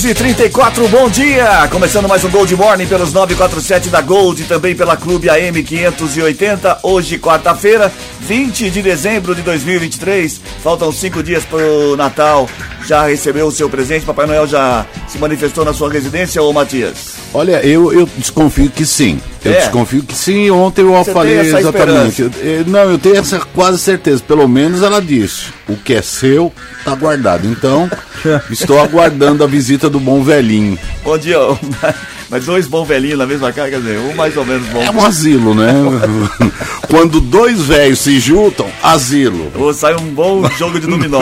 6 e 34 bom dia! Começando mais um Gold Morning pelos 947 da Gold e também pela Clube AM 580. Hoje, quarta-feira, 20 de dezembro de 2023. Faltam cinco dias para o Natal. Já recebeu o seu presente? Papai Noel já se manifestou na sua residência, ô Matias? Olha, eu, eu desconfio que sim. Eu É? desconfio que sim. Ontem eu Você falei tem essa exatamente. Não, eu tenho essa quase certeza. Pelo menos ela disse: o que é seu está guardado. Então, estou aguardando a visita do bom velhinho. Bom dia, mas dois bons velhinhos na mesma casa, quer dizer, um mais ou menos bom. É um asilo, né? Quando dois velhos se juntam, asilo. Ou sai um bom jogo de dominó.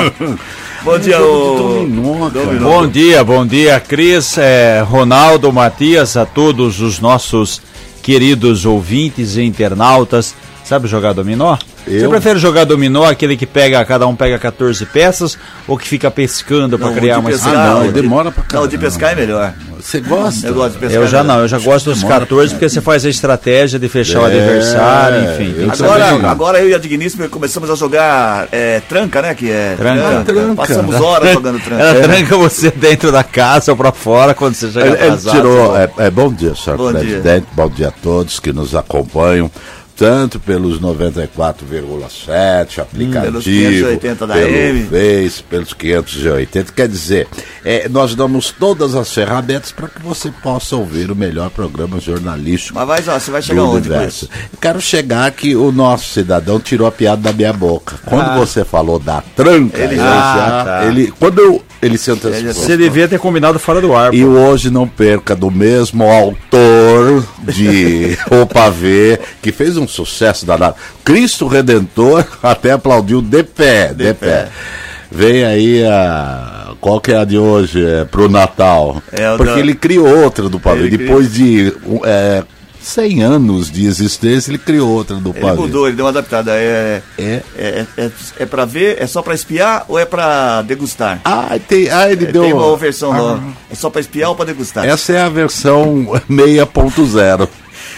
Bom dia, ô. Dominó, cara. Dominó. Bom dia, bom dia, Cris, é, Ronaldo, Matias, a todos os nossos queridos ouvintes e internautas. Sabe jogar dominó? Você Eu? prefere jogar dominó, aquele que pega, cada um pega 14 peças, ou que fica pescando para Não, criar uma pescar, Ah, não, o de- demora pra Não, o de caramba. pescar é melhor. Você gosta? Eu gosto de pescar. Eu já não, eu já gosto dos demora 14 porque você faz a estratégia de fechar o É, adversário, enfim. eu. Agora, agora eu e a Digníssima começamos a jogar é, tranca, né? Que é Tranca. Tranca. Passamos horas jogando tranca. Ela tranca você dentro da casa ou pra fora quando você chega Ele, ele atrasado. tirou. É, é, bom dia, senhor Bom dia. presidente. Bom dia a todos que nos acompanham. Tanto pelos 94,7, aplicativo, Pelos 580 da pelo AM. Face, pelos 580. Quer dizer, é, nós damos todas as ferramentas para que você possa ouvir o melhor programa jornalístico Mas vai, ó, você vai chegar onde universo. quero chegar que o nosso cidadão tirou a piada da minha boca. Quando Ah. você falou da tranca, Ele já, Ah, tá. ele, quando eu, ele se antecipou. Ele Você devia ter combinado fora do ar. E hoje não perca do mesmo autor de O Pavê, que fez um sucesso danado. Cristo Redentor até aplaudiu de pé, de, pé. Vem aí a. Qual que é a de hoje? É, pro Natal. É, Porque da- ele criou outra do Pavê. Ele Depois de um, é, 100 anos de existência, ele criou outra do Ele Pavê. mudou, ele deu uma adaptada. É, É. é, é, é pra ver, é só pra espiar ou é pra degustar? Ah, tem, ah, ele É, deu. Tem uma versão Ah, nova. É só pra espiar ou pra degustar? Essa é a versão 6.0.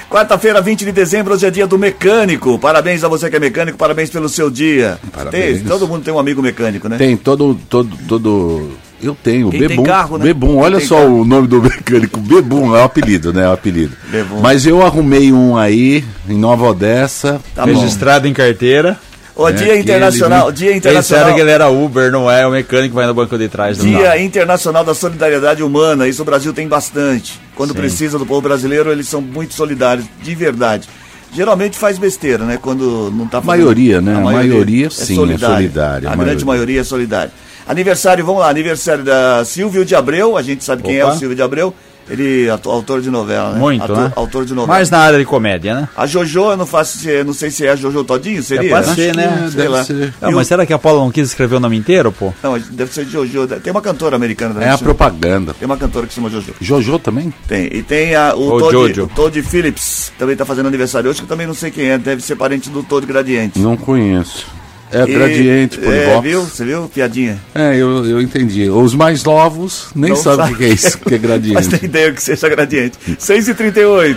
Quarta-feira, 20 de dezembro, hoje é dia do mecânico. Parabéns a você que é mecânico, parabéns pelo seu dia. Parabéns. Tem- todo mundo tem um amigo mecânico, né? Tem todo, todo, todo. Eu tenho, Quem Bebum. carro, né? Bebum, olha só carro. o nome do mecânico. Bebum, é o apelido, né? É o apelido. Bebum. Mas eu arrumei um aí, em Nova Odessa. Tá bom. Registrado em carteira. O É, Dia que Internacional, ele- Dia Internacional, disseram que ele era Uber, não é o mecânico que vai no banco de trás. Dia Internacional da Solidariedade Humana. Isso o Brasil tem bastante. Quando Sim. precisa do povo brasileiro, eles são muito solidários, de verdade. Geralmente faz besteira, né? Quando não tá A fazendo. maioria, né? A maioria, sim, é solidária, A, a grande maioria. maioria é solidária. Aniversário, vamos lá, aniversário da Silvio de Abreu, a gente sabe quem é Opa. o Silvio de Abreu. Ele é autor de novela, né? Muito, Ator- né? Autor de novela. Mais na área de comédia, né? A Jojo, eu não faço, não sei se é a Jojo Todinho, seria? pode né? ser, né? Sei Deve lá. ser. Não, E mas o- será que a Paula não quis escrever o nome inteiro, pô? Não, deve ser Jojo. Tem uma cantora americana também. É a chama- propaganda. Tem uma cantora que se chama Jojo. Jojo também? Tem. E tem a, o, O Todd, Jojo. o Todd Phillips, também tá fazendo aniversário hoje, que eu também não sei quem é, deve ser parente do Todd Gradiente. Não conheço. É E- gradiente, por É, viu? Você viu? Piadinha. É, eu, eu entendi. Os mais novos nem Não sabem o sabe. que que é isso, que é Mas gradiente. tem ideia que seja gradiente. 6h38.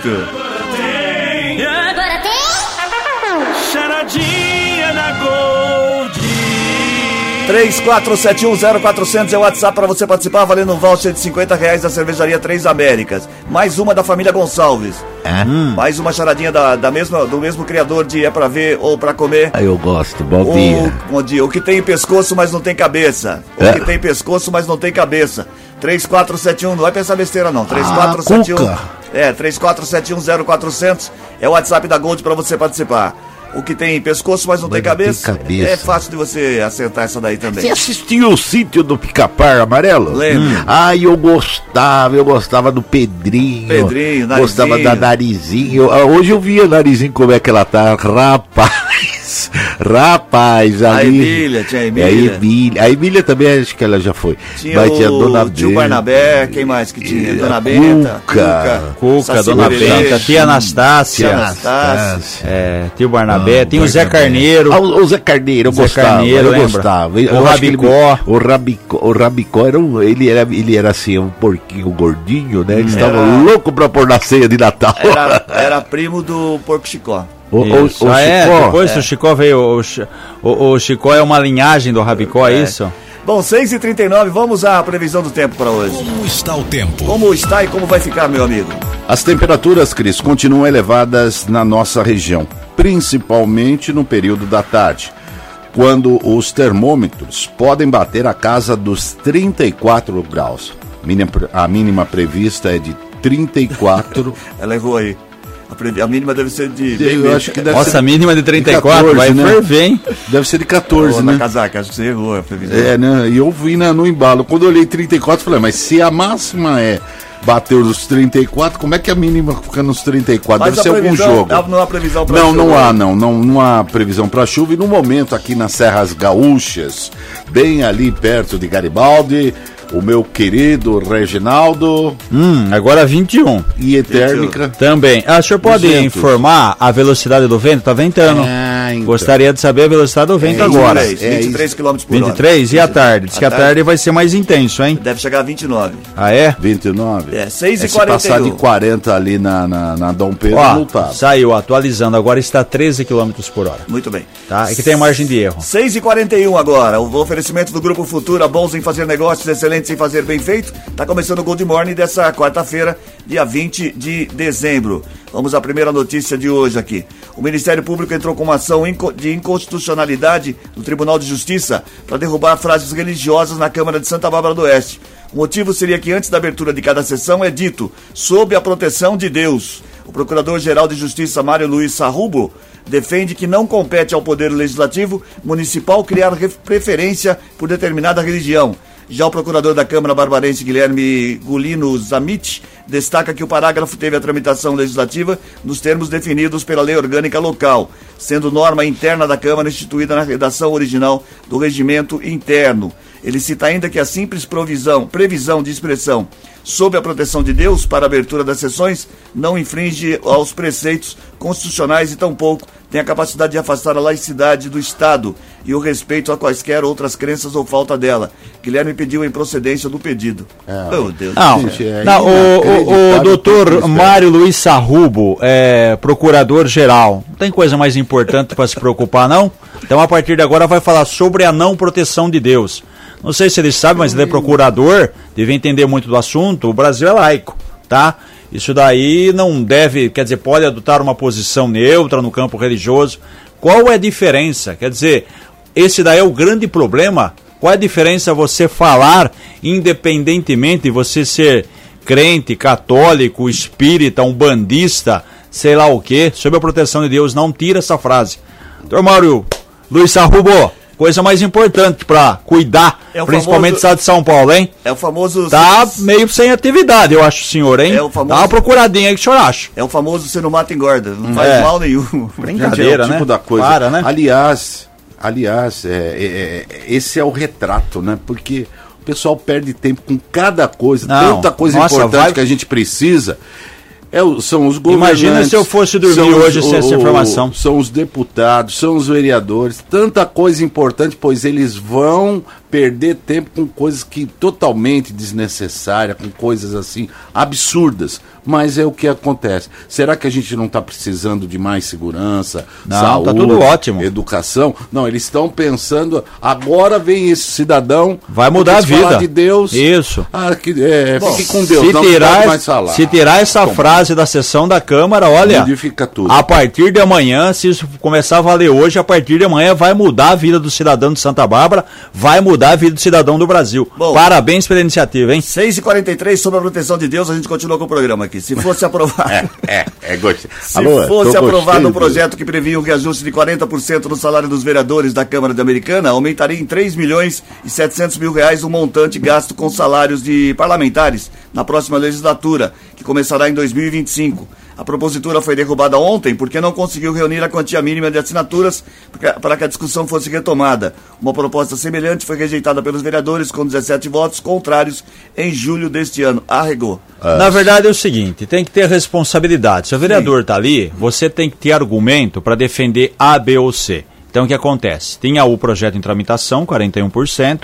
34710400 é o WhatsApp para você participar, valendo um voucher de 50 reais da cervejaria Três Américas. Mais uma da família Gonçalves. Mais uma charadinha da, da mesma, do mesmo criador de É Pra Ver ou Pra Comer. Ah, eu gosto. Bom O, dia. bom dia. O que tem pescoço, mas não tem cabeça. O É. que tem pescoço, mas não tem cabeça. 3471, não vai pensar besteira não. 3471. Cuca. é, 34710400 é o WhatsApp da Gold para você participar. O que tem pescoço, mas não tem Mas tem cabeça. cabeça. É fácil de você acertar essa daí Você também. assistiu o sítio do Pica-Par Amarelo? Lembro. Ai, eu gostava, eu gostava do Pedrinho. Pedrinho, Gostava Narizinho. da Narizinho. Ah, Hoje eu vi a Narizinho como é que ela tá. Rapaz, Rapaz, rapaz, A ali. Emília, tinha a É, Emília. A Emília. A Emília também acho que ela já foi. Tinha Mas o tinha a Dona tio Benta. Barnabé, quem mais que tinha? Dona a Benta, Cuca. Cuca, Dona Benta, tia Anastácia, Tia Anastácia. é, tio Barnabé, tem o Zé Carneiro. Ah, o o Zé Carneiro, eu Zé gostava. Carneiro, eu lembra? gostava. O Eu acho que ele- Rabicó. o Rabicó. O Rabicó era um, ele era, ele era assim, um porquinho gordinho, né? Ele estava Era- louco pra pôr na ceia de Natal. Era, era primo do Porco Chicó. O, o, Isso. o ah, é, Chicó, depois é. do Chicó veio. O, o, o Chicó é uma linhagem do Rabicó, é, isso? Bom, 6h39, vamos à previsão do tempo para hoje. Como está o tempo? Como está e como vai ficar, meu amigo? As temperaturas, Cris, continuam elevadas na nossa região, principalmente no período da tarde, quando os termômetros podem bater a casa dos 34 graus. A mínima prevista é de 34. Ela errou aí. A, previ- a mínima deve ser de. bem Eu acho que deve Nossa, ser a mínima de 34, 14, vai né? ferver, hein? Deve ser de Ô, 14, na né? casaca, acho que você errou a previsão. É, né? E eu vi na- no embalo. Quando eu olhei 34, falei, mas se a máxima é bater os 34, como é que a mínima fica nos 34? Mas Deve ser algum previsão, jogo. Não há previsão para Não, não há, não, não. Não há previsão para chuva. E no momento, aqui nas Serras Gaúchas, bem ali perto de Garibaldi, o meu querido Reginaldo Hum, agora 21. e Etérmica. Também. Ah, o senhor pode 200. informar a velocidade do vento? Tá ventando. Ah, então. Gostaria de saber a velocidade do vento agora. 23, É 23 km por hora. 23 e à tarde? Diz À que a tarde? tarde vai ser mais intenso, hein? Deve chegar a 29. Ah, é? 29. É, 6 e se passar 41. de 40 ali na, na, na Dom Pedro, Ó, multado. saiu atualizando, agora está 13 km por hora. Muito bem. Tá? É que tem margem de erro. 6 e 41 agora. O oferecimento do Grupo Futura, bons em fazer negócios, excelentes em fazer bem feito. Tá começando o Gold Morning dessa quarta-feira, dia 20 de dezembro. Vamos à primeira notícia de hoje aqui. O Ministério Público entrou com uma ação de inconstitucionalidade no Tribunal de Justiça para derrubar frases religiosas na Câmara de Santa Bárbara do Oeste. O motivo seria que antes da abertura de cada sessão é dito sob a proteção de Deus. O Procurador-Geral de Justiça Mário Luiz Sarrubo defende que não compete ao Poder Legislativo Municipal criar ref- preferência por determinada religião. Já o procurador da Câmara Barbarense, Guilherme Gulino Zamit, destaca que o parágrafo teve a tramitação legislativa nos termos definidos pela lei orgânica local, sendo norma interna da Câmara instituída na redação original do regimento interno. Ele cita ainda que a simples provisão, previsão de expressão sob a proteção de Deus para a abertura das sessões não infringe aos preceitos constitucionais e tampouco tem a capacidade de afastar a laicidade do Estado e o respeito a quaisquer outras crenças ou falta dela. Guilherme pediu a improcedência do pedido. Meu Deus Não, do Gente, céu. é não o, o, o doutor Mário Luiz Sarrubo, é procurador-geral. Não tem coisa mais importante para se preocupar, não? Então, a partir de agora, vai falar sobre a não proteção de Deus. Não sei se ele sabe, mas ele é procurador, deve entender muito do assunto. O Brasil é laico, tá? Isso daí não deve, quer dizer, pode adotar uma posição neutra no campo religioso. Qual é a diferença? Quer dizer, esse daí é o grande problema. Qual é a diferença você falar, independentemente de você ser crente, católico, espírita, um bandista, sei lá o que, sob a proteção de Deus, não tira essa frase. Doutor Mário Luiz Sarrubo, coisa mais importante para cuidar, É o principalmente do famoso- estado de São Paulo, hein? É o famoso Tá meio sem atividade, eu acho, senhor, hein? É o famoso- Dá uma procuradinha aí que o senhor acha. é o famoso você não mata engorda, não faz É. mal nenhum. Brincadeira, é tipo né? da coisa. Para, né? Aliás, aliás, é, é, é, esse é o retrato, né? Porque o pessoal perde tempo com cada coisa, Não, tanta coisa nossa, importante vai- que a gente precisa. É, o- são os governantes. Imagina se eu fosse dormir os- hoje sem essa informação. São os deputados, são os vereadores, tanta coisa importante, pois eles vão perder tempo com coisas que totalmente desnecessárias, com coisas assim absurdas. Mas é o que acontece. Será que a gente não está precisando de mais segurança, Não, saúde, tá tudo ótimo. educação? Não, eles estão pensando. Agora vem esse cidadão. Vai mudar a vida. falar de Deus. Isso. Ah, que, é, fique com Deus. se não tirar, mais falar. se tirar essa Bom, frase da sessão da Câmara, olha, Modifica tudo. a partir de amanhã, se isso começar a valer hoje, a partir de amanhã vai mudar a vida do cidadão de Santa Bárbara, vai mudar a vida do cidadão do Brasil. Bom. Parabéns pela iniciativa, hein? 6h43, sob a proteção de Deus, a gente continua com o programa aqui. Se fosse aprovado. É, é gostei. Se Alô, fosse aprovado gostando. um projeto que previa um reajuste de 40% no salário dos vereadores da Câmara de Americana, aumentaria em 3 milhões e 700 mil reais o montante gasto com salários de parlamentares na próxima legislatura, que começará em 2025. A propositura foi derrubada ontem porque não conseguiu reunir a quantia mínima de assinaturas para que a discussão fosse retomada. Uma proposta semelhante foi rejeitada pelos vereadores com 17 votos contrários em julho deste ano. Arregou. É. Na verdade é o seguinte, tem que ter responsabilidade. Se o vereador está ali, você tem que ter argumento para defender A, B ou C. Então o que acontece? Tinha o projeto em tramitação, 41%,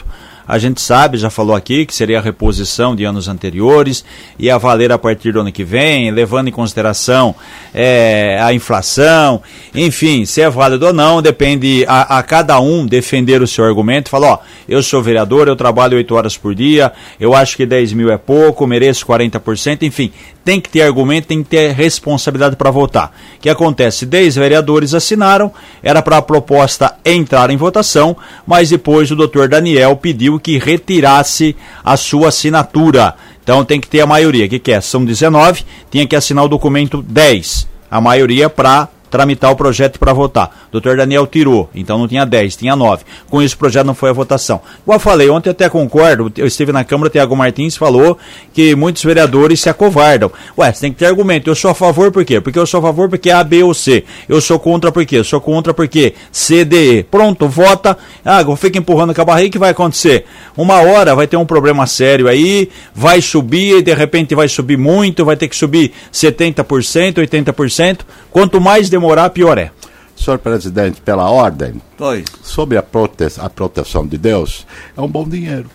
a gente sabe, já falou aqui, que seria a reposição de anos anteriores, ia valer a partir do ano que vem, levando em consideração é, a inflação, enfim, se é válido ou não, depende a, a cada um defender o seu argumento, falar, ó, eu sou vereador, eu trabalho 8 horas por dia, eu acho que 10 mil é pouco, mereço 40%, enfim, tem que ter argumento, tem que ter responsabilidade para votar. O que acontece? 10 vereadores assinaram, era para a proposta entrar em votação, mas depois o doutor Daniel pediu que retirasse a sua assinatura. Então tem que ter a maioria. O que, que é? São 19, tinha que assinar o documento 10. A maioria para tramitar o projeto para votar. O doutor Daniel tirou, então não tinha 10, tinha 9. Com isso o projeto não foi à votação. Como eu falei, ontem até concordo, eu estive na Câmara, o Tiago Martins falou que muitos vereadores se acovardam. Ué, você tem que ter argumento. Eu sou a favor por quê? Porque eu sou a favor porque é A, B ou C. Eu sou contra por quê? Eu sou contra porque C, D, E. Pronto, vota. Ah, fica empurrando com a barriga, o que vai acontecer? Uma hora vai ter um problema sério aí, vai subir e de repente vai subir muito, vai ter que subir 70%, 80%. Quanto mais demorar, pior é. Senhor presidente, pela ordem, Oi. sobre a, prote a proteção de Deus, é um bom dinheiro.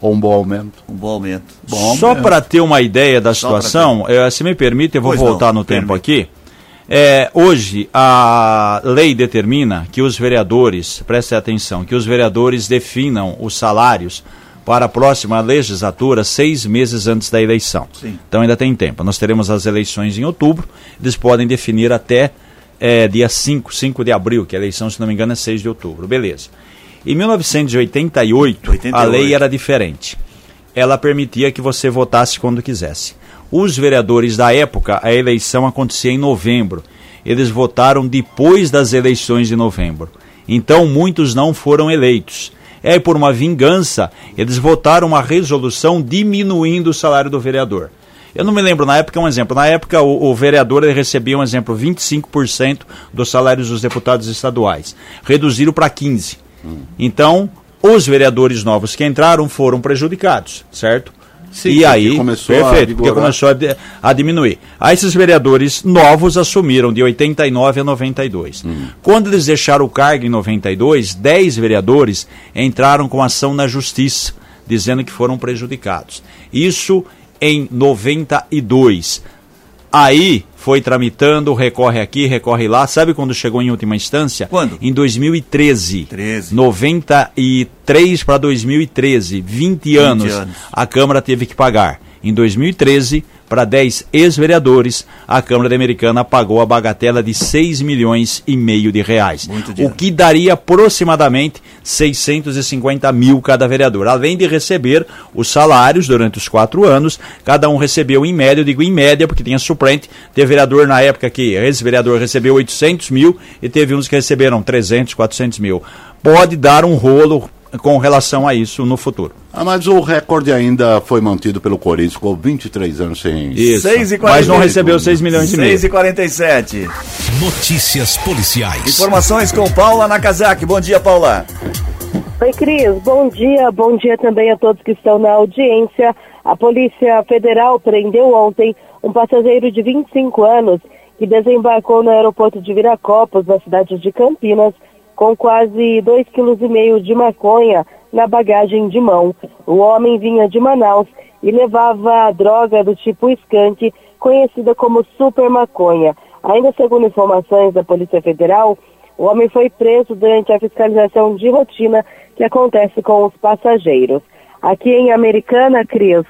Ou um bom aumento. Um bom aumento. Bom Só para ter uma ideia da situação, eh, se me permite, eu vou Pois voltar não, no tempo permite. aqui. É, hoje, a lei determina que os vereadores, preste atenção, que os vereadores definam os salários para a próxima legislatura seis meses antes da eleição. Sim. Então ainda tem tempo. Nós teremos as eleições em outubro, eles podem definir até é, dia 5, 5 de abril, que a eleição, se não me engano, é 6 de outubro. Beleza. Em 1988, a 88. lei era diferente. Ela permitia que você votasse quando quisesse. Os vereadores da época, a eleição acontecia em novembro. Eles votaram depois das eleições de novembro. Então muitos não foram eleitos. Aí, por uma vingança, eles votaram uma resolução diminuindo o salário do vereador. Eu não me lembro, na época, um exemplo. Na época, o, o vereador recebia, um exemplo, 25% dos salários dos deputados estaduais. Reduziram para 15%. Então, os vereadores novos que entraram foram prejudicados, certo? Sim, e aí, começou a perfeito, porque começou a, a diminuir. Aí esses vereadores novos assumiram de 89 a 92. Hum. Quando eles deixaram o cargo em 92, 10 vereadores entraram com ação na justiça, dizendo que foram prejudicados. Isso em 92. Aí foi tramitando, recorre aqui, recorre lá. Sabe quando chegou em última instância? Quando? Em 2013. 13. 93 para 2013, 20 anos, anos. a Câmara teve que pagar. Em 2013, para 10 ex-vereadores, a Câmara Americana pagou a bagatela de 6 milhões e meio de reais. O que daria aproximadamente 650 mil cada vereador. Além de receber os salários durante os quatro anos, cada um recebeu em média, eu digo em média, porque tinha suplente, teve vereador na época que esse vereador recebeu 800 mil e teve uns que receberam 300, 400 mil. Pode dar um rolo com relação a isso no futuro. Ah, mas o recorde ainda foi mantido pelo Corinthians, ficou 23 anos sem. Isso. 6 e Mas não 48. recebeu 6 milhões e meio. 6 e 47 Notícias policiais. Informações com Paula Nakazaki. Bom dia, Paula. Oi, Cris. Bom dia. Bom dia também a todos que estão na audiência. A Polícia Federal prendeu ontem um passageiro de 25 anos que desembarcou no aeroporto de Viracopos, na cidade de Campinas, com quase 2,5 kg de maconha na bagagem de mão. O homem vinha de Manaus e levava droga do tipo skunk, conhecida como super maconha. Ainda segundo informações da Polícia Federal, o homem foi preso durante a fiscalização de rotina que acontece com os passageiros. Aqui em Americana, Cris,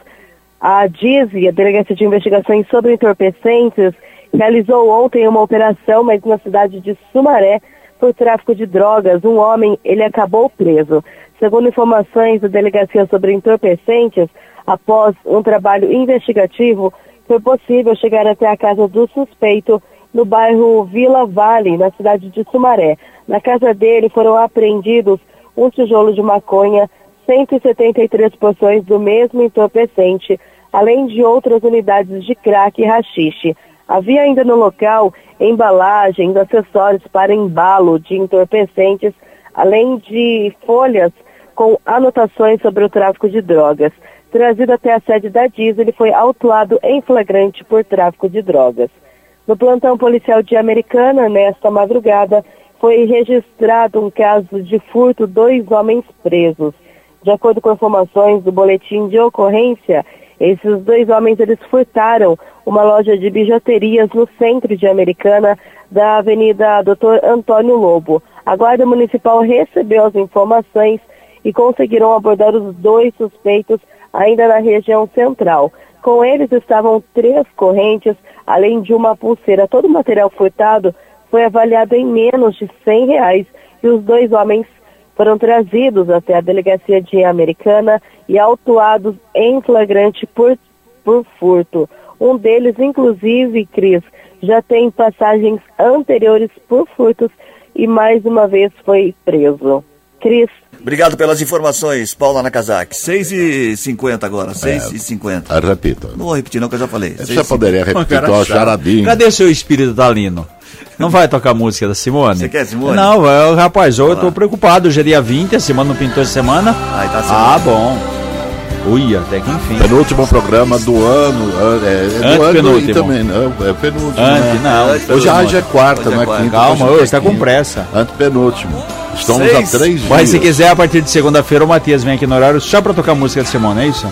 a DISE, a Delegacia de Investigações sobre Entorpecentes, realizou ontem uma operação, mas na cidade de Sumaré, por tráfico de drogas. Um homem, ele acabou preso. Segundo informações da Delegacia sobre Entorpecentes, após um trabalho investigativo, foi possível chegar até a casa do suspeito no bairro Vila Vale, na cidade de Sumaré. Na casa dele foram apreendidos um tijolo de maconha, 173 porções do mesmo entorpecente, além de outras unidades de crack e rachixe. Havia ainda no local embalagens, acessórios para embalo de entorpecentes, além de folhas com anotações sobre o tráfico de drogas. Trazido até a sede da Diesel, ele foi autuado em flagrante por tráfico de drogas. No plantão policial de Americana, nesta madrugada, foi registrado um caso de furto, dois homens presos. De acordo com informações do boletim de ocorrência, esses dois homens eles furtaram uma loja de bijuterias no centro de Americana, da Avenida Doutor Antônio Lobo. A Guarda Municipal recebeu as informações e conseguiram abordar os dois suspeitos ainda na região central. Com eles estavam três correntes, além de uma pulseira. Todo o material furtado foi avaliado em menos de 100 reais e os dois homens foram trazidos até a delegacia de Americana e autuados em flagrante por, por furto. Um deles, inclusive, Cris, já tem passagens anteriores por furtos e mais uma vez foi preso. Cris. Obrigado pelas informações, Paula Nakazaki. 6 e 50 agora, 6 e 50 Ah, Repita. Não vou repetir não, que eu já falei. Você e poderia repetir o charadinho. Cadê seu espírito talino? Não vai tocar música da Simone? Você quer, Simone? Não, rapaz, eu tô preocupado. Hoje é dia 20, a semana não pintou essa semana. Ai, tá Ah, certo. bom. Ui, até que enfim. Penúltimo programa do ano. É, é do ano e também, não, é penúltimo. Antes, né? não. Hoje, já é quarta, Hoje é não é quarta. quinta. Calma, hoje ô, é você tá com pressa. Antepenúltimo. Estamos Seis. a três dias. Mas se quiser, a partir de segunda-feira, o Matias vem aqui no horário só pra tocar música da Simone, é isso?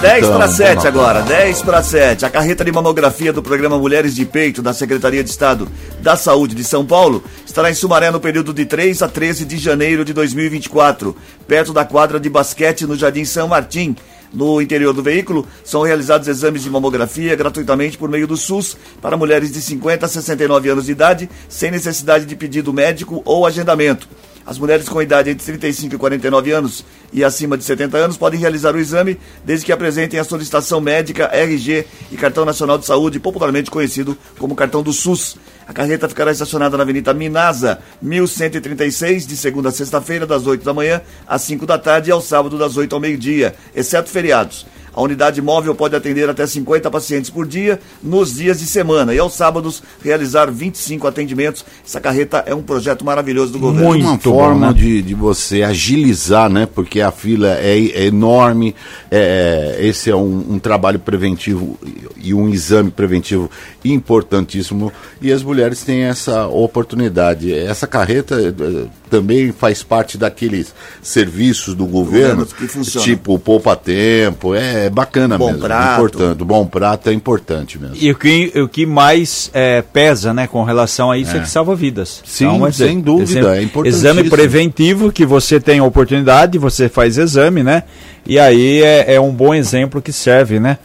10 Então, para 7 vamos lá. agora, 10 para 7. A carreta de mamografia do programa Mulheres de Peito da Secretaria de Estado da Saúde de São Paulo estará em Sumaré no período de 3 a 13 de janeiro de 2024, perto da quadra de basquete no Jardim São Martim. No interior do veículo são realizados exames de mamografia gratuitamente por meio do SUS para mulheres de 50 a 69 anos de idade, sem necessidade de pedido médico ou agendamento. As mulheres com idade entre 35 e 49 anos e acima de 70 anos podem realizar o exame desde que apresentem a solicitação médica, RG e Cartão Nacional de Saúde, popularmente conhecido como Cartão do SUS. A carreta ficará estacionada na Avenida Minasa, 1136, de segunda a sexta-feira, das 8 da manhã às 5 da tarde e ao sábado, das 8 ao meio-dia, exceto feriados. A unidade móvel pode atender até 50 pacientes por dia nos dias de semana e aos sábados realizar 25 atendimentos. Essa carreta é um projeto maravilhoso do governo. Muito uma bom, forma né? de, de você agilizar, né? Porque a fila é, é enorme. é, esse é um, um trabalho preventivo e um exame preventivo importantíssimo. E as mulheres têm essa oportunidade. Essa carreta eh, também faz parte daqueles serviços do governo, Governo que funciona. tipo poupa tempo. É bacana Bom mesmo. prato. Importante. Bom prato é importante mesmo. E o que, o que mais é, pesa, né, com relação a isso é, que salva vidas. Sim, quer sem dúvida, exame- é importantíssimo. Exame preventivo que você tem a oportunidade, você faz exame, né? E aí é, é um bom exemplo que serve, né?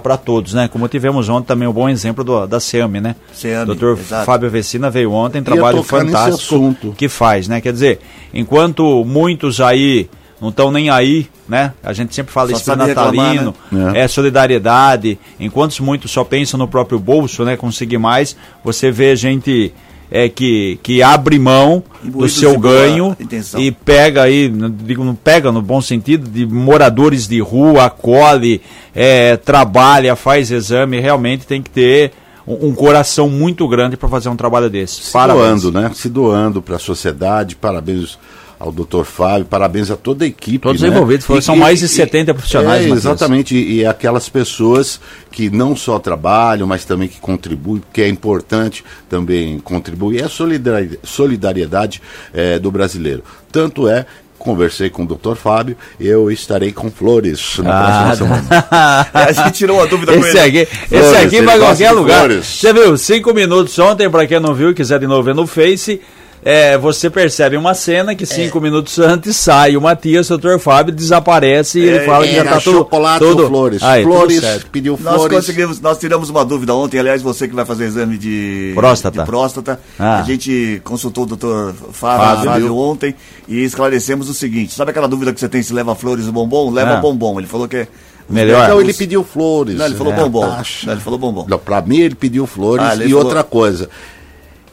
Para todos, né? Como tivemos ontem também um bom exemplo do, da SEAMI, né? SEAMI, Doutor exato. Fábio Vecina veio ontem, trabalho fantástico que faz, né? Quer dizer, enquanto muitos aí não estão nem aí, né? A gente sempre fala Só espírito sabe reclamar, natalino, né? é solidariedade, enquanto muitos só pensam no próprio bolso, né? Conseguir mais, você vê gente é, que, que abre mão do seu ganho e pega aí, digo, não pega no bom sentido, de moradores de rua, acolhe, é, trabalha, faz exame, realmente tem que ter um, um coração muito grande para fazer um trabalho desse. se Parabéns. doando, né? Se doando para a sociedade. Parabéns ao Dr. Fábio, parabéns a toda a equipe. Todos né? envolvidos, foram- E são mais de 70 profissionais, É, exatamente, e, e aquelas pessoas que não só trabalham, mas também que contribuem, porque é importante também contribuir. É a solidari- solidariedade eh, do brasileiro. Tanto é. Conversei com o Dr. Fábio, eu estarei com flores na Ah, próxima semana. É, a gente tirou uma dúvida com Esse ele. aqui, esse Flores, aqui ele vai gosta qualquer lugar. flores. Você viu, cinco minutos ontem, pra quem não viu e quiser de novo ver no Face, é, você percebe uma cena que cinco minutos antes sai o Matias, o Dr. Fábio, desaparece e ele fala que já Era tá tudo... chocolate tudo... ou flores? Aí, tudo flores, certo. pediu Nós flores. conseguimos, nós tiramos uma dúvida ontem, aliás, você que vai fazer exame de Próstata. de próstata. Ah. A gente consultou o doutor Fábio, Fábio. ontem e esclarecemos o seguinte: sabe aquela dúvida que você tem se leva flores ou bombom? Leva Ah. bombom. Ele falou que é. Melhor. Então ele pediu flores. Não, ele falou É, bombom. Não, ele falou bombom. Não, Pra mim ele pediu flores Ah, ele e falou- outra coisa.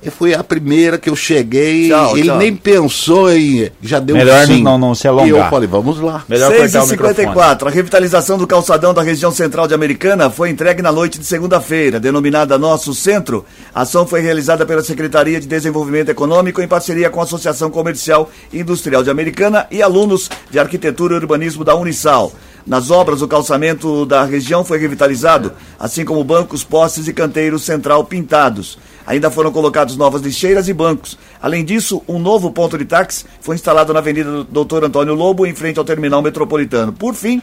E foi a primeira que eu cheguei, Tchau, ele tchau. nem pensou em. Já deu Melhor sim. não- não se alongar. E eu falei, vamos lá. Melhor 6 cortar e o microfone. 54 A revitalização do calçadão da região central de Americana foi entregue na noite de segunda-feira. Denominada Nosso Centro, a ação foi realizada pela Secretaria de Desenvolvimento Econômico em parceria com a Associação Comercial e Industrial de Americana e alunos de Arquitetura e Urbanismo da Unisal. Nas obras, o calçamento da região foi revitalizado, assim como bancos, postes e canteiros central pintados. Ainda foram colocados novas lixeiras e bancos. Além disso, um novo ponto de táxi foi instalado na Avenida Doutor Antônio Lobo, em frente ao terminal metropolitano. Por fim,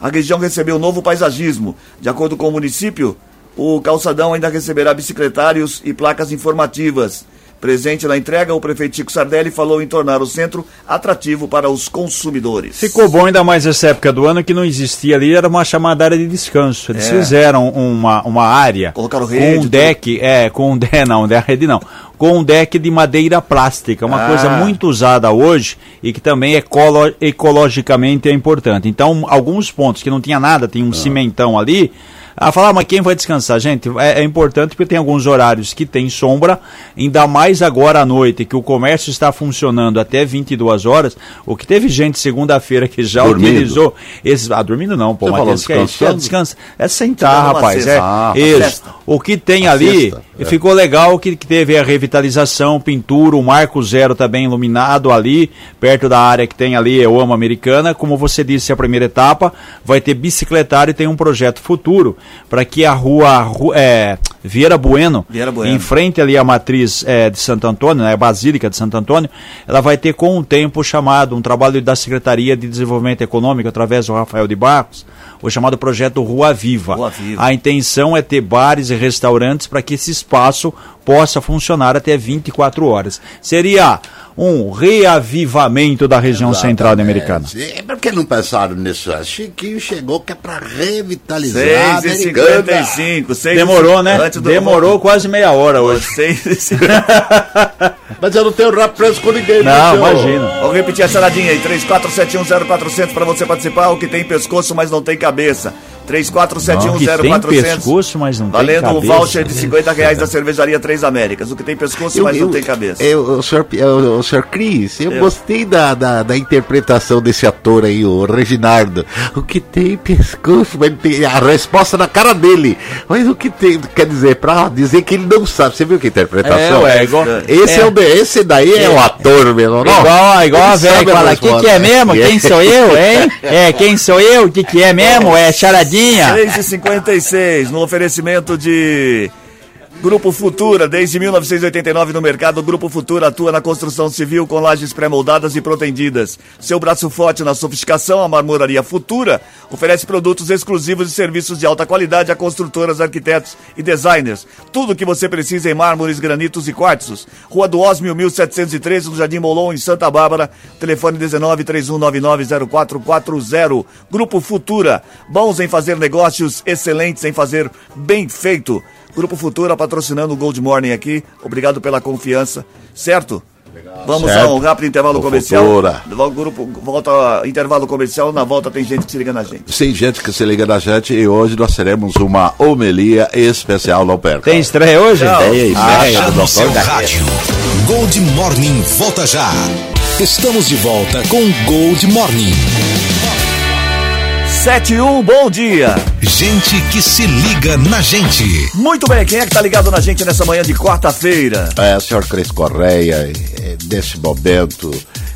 a região recebeu novo paisagismo. De acordo com o município, o calçadão ainda receberá bicicletários e placas informativas. Presente na entrega, o prefeito Chico Sardelli falou em tornar o centro atrativo para os consumidores. Ficou bom ainda mais essa época do ano que não existia ali, era uma chamada área de descanso. Eles É. fizeram uma, uma área Colocaram com rede, um deck, é, com um deck, não, da rede não, com um deck de madeira plástica, uma Ah. coisa muito usada hoje e que também ecolo- ecologicamente é importante. Então, alguns pontos que não tinha nada, tinha um cimentão ali, a falar, mas quem vai descansar? Gente, é, é importante porque tem alguns horários que tem sombra, ainda mais agora à noite, que o comércio está funcionando até 22 horas. O que teve gente segunda-feira que já Dormindo. utilizou esses. Ah, dormindo não, pô, esse que é, isso, é. É sentar, uma rapaz. cesta. É, Ah, isso. O que tem A ali, festa, é. ficou legal que, que teve a revitalização, pintura, o Marco Zero também iluminado ali, perto da área que tem ali, eu amo americana. Como você disse, a primeira etapa vai ter bicicletário e tem um projeto futuro para que a rua, ru- é, Vieira Bueno, Vieira Bueno. em frente ali à matriz é, de Santo Antônio, né, a Basílica de Santo Antônio, ela vai ter com o tempo chamado, um trabalho da Secretaria de Desenvolvimento Econômico, através do Rafael de Barros, o chamado projeto Rua Viva. Rua Viva. A intenção é ter bares e restaurantes para que esse espaço possa funcionar até 24 horas. Seria um reavivamento da região central da Americana. É, por que não pensaram nisso? A Chiquinho chegou que é pra revitalizar. 6 a e Americana. 55 6 Demorou, né? Do- Demorou quase meia hora hoje. 6 e 55 Mas eu não tenho rap preso com ninguém, Não, imagina. Vamos repetir a charadinha aí, 34710400 para você participar, o que tem pescoço, mas não tem cabeça. Não, que tem 34710400. pescoço, mas não tem Valendo o cabeça. voucher de 50 reais da cervejaria Três Américas. O que tem pescoço, mas não tem cabeça. Eu, o, senhor, eu- o senhor Cris, eu, gostei da, da, da interpretação desse ator aí, o Reginaldo. O que tem pescoço, mas tem a resposta na cara dele. Mas o que tem, quer dizer, pra dizer que ele não sabe. Você viu que interpretação? É, ué, igual- esse, é. é. o, esse daí é, o ator mesmo, não? Igual, igual a velha que fala, que resposta. que é mesmo? Quem sou eu, hein? É, quem sou eu? Que que é mesmo? É charadinha. 6h56, no oferecimento de Grupo Futura, desde 1989 no mercado, o Grupo Futura atua na construção civil com lajes pré-moldadas e protendidas. Seu braço forte na sofisticação, a Marmoraria Futura oferece produtos exclusivos e serviços de alta qualidade a construtoras, arquitetos e designers. Tudo o que você precisa em mármores, granitos e quartzos. Rua do Osmio, 1713, no Jardim Molon, em Santa Bárbara. Telefone 19 31990440. Grupo Futura, bons em fazer negócios, excelentes em fazer bem feito. Grupo Futura patrocinando o Gold Morning aqui. Obrigado pela confiança. Certo? Vamos Certo. a um rápido intervalo comercial. Futura. O grupo volta a intervalo comercial. Na volta tem gente que se liga na gente. Tem gente que se liga na gente e hoje nós teremos uma homelia especial, não perca. Tem estreia hoje? Não. Tem estreia Já do no Dr. rádio. Gold Morning volta já. Estamos de volta com Gold Morning. 71, bom dia. Gente que se liga na gente. Muito bem, quem é que tá ligado na gente nessa manhã de quarta-feira? É, senhor Cris Correia, nesse momento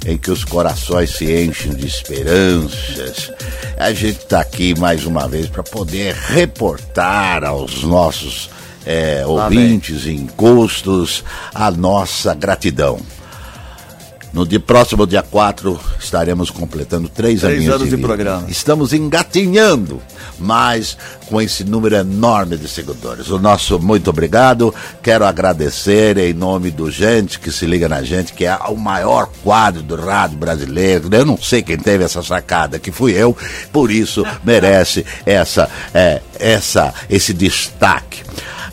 em que os corações se enchem de esperanças, a gente está aqui mais uma vez para poder reportar aos nossos é, ouvintes e encostos a nossa gratidão. No dia próximo, dia 4, estaremos completando três, Três aninhos anos de vida. programa. Estamos engatinhando, mas com esse número enorme de seguidores. O nosso muito obrigado. Quero agradecer em nome do gente que se liga na gente, que é o maior quadro do rádio brasileiro. Eu não sei quem teve essa sacada, que fui eu, por isso merece essa, é, essa, esse destaque.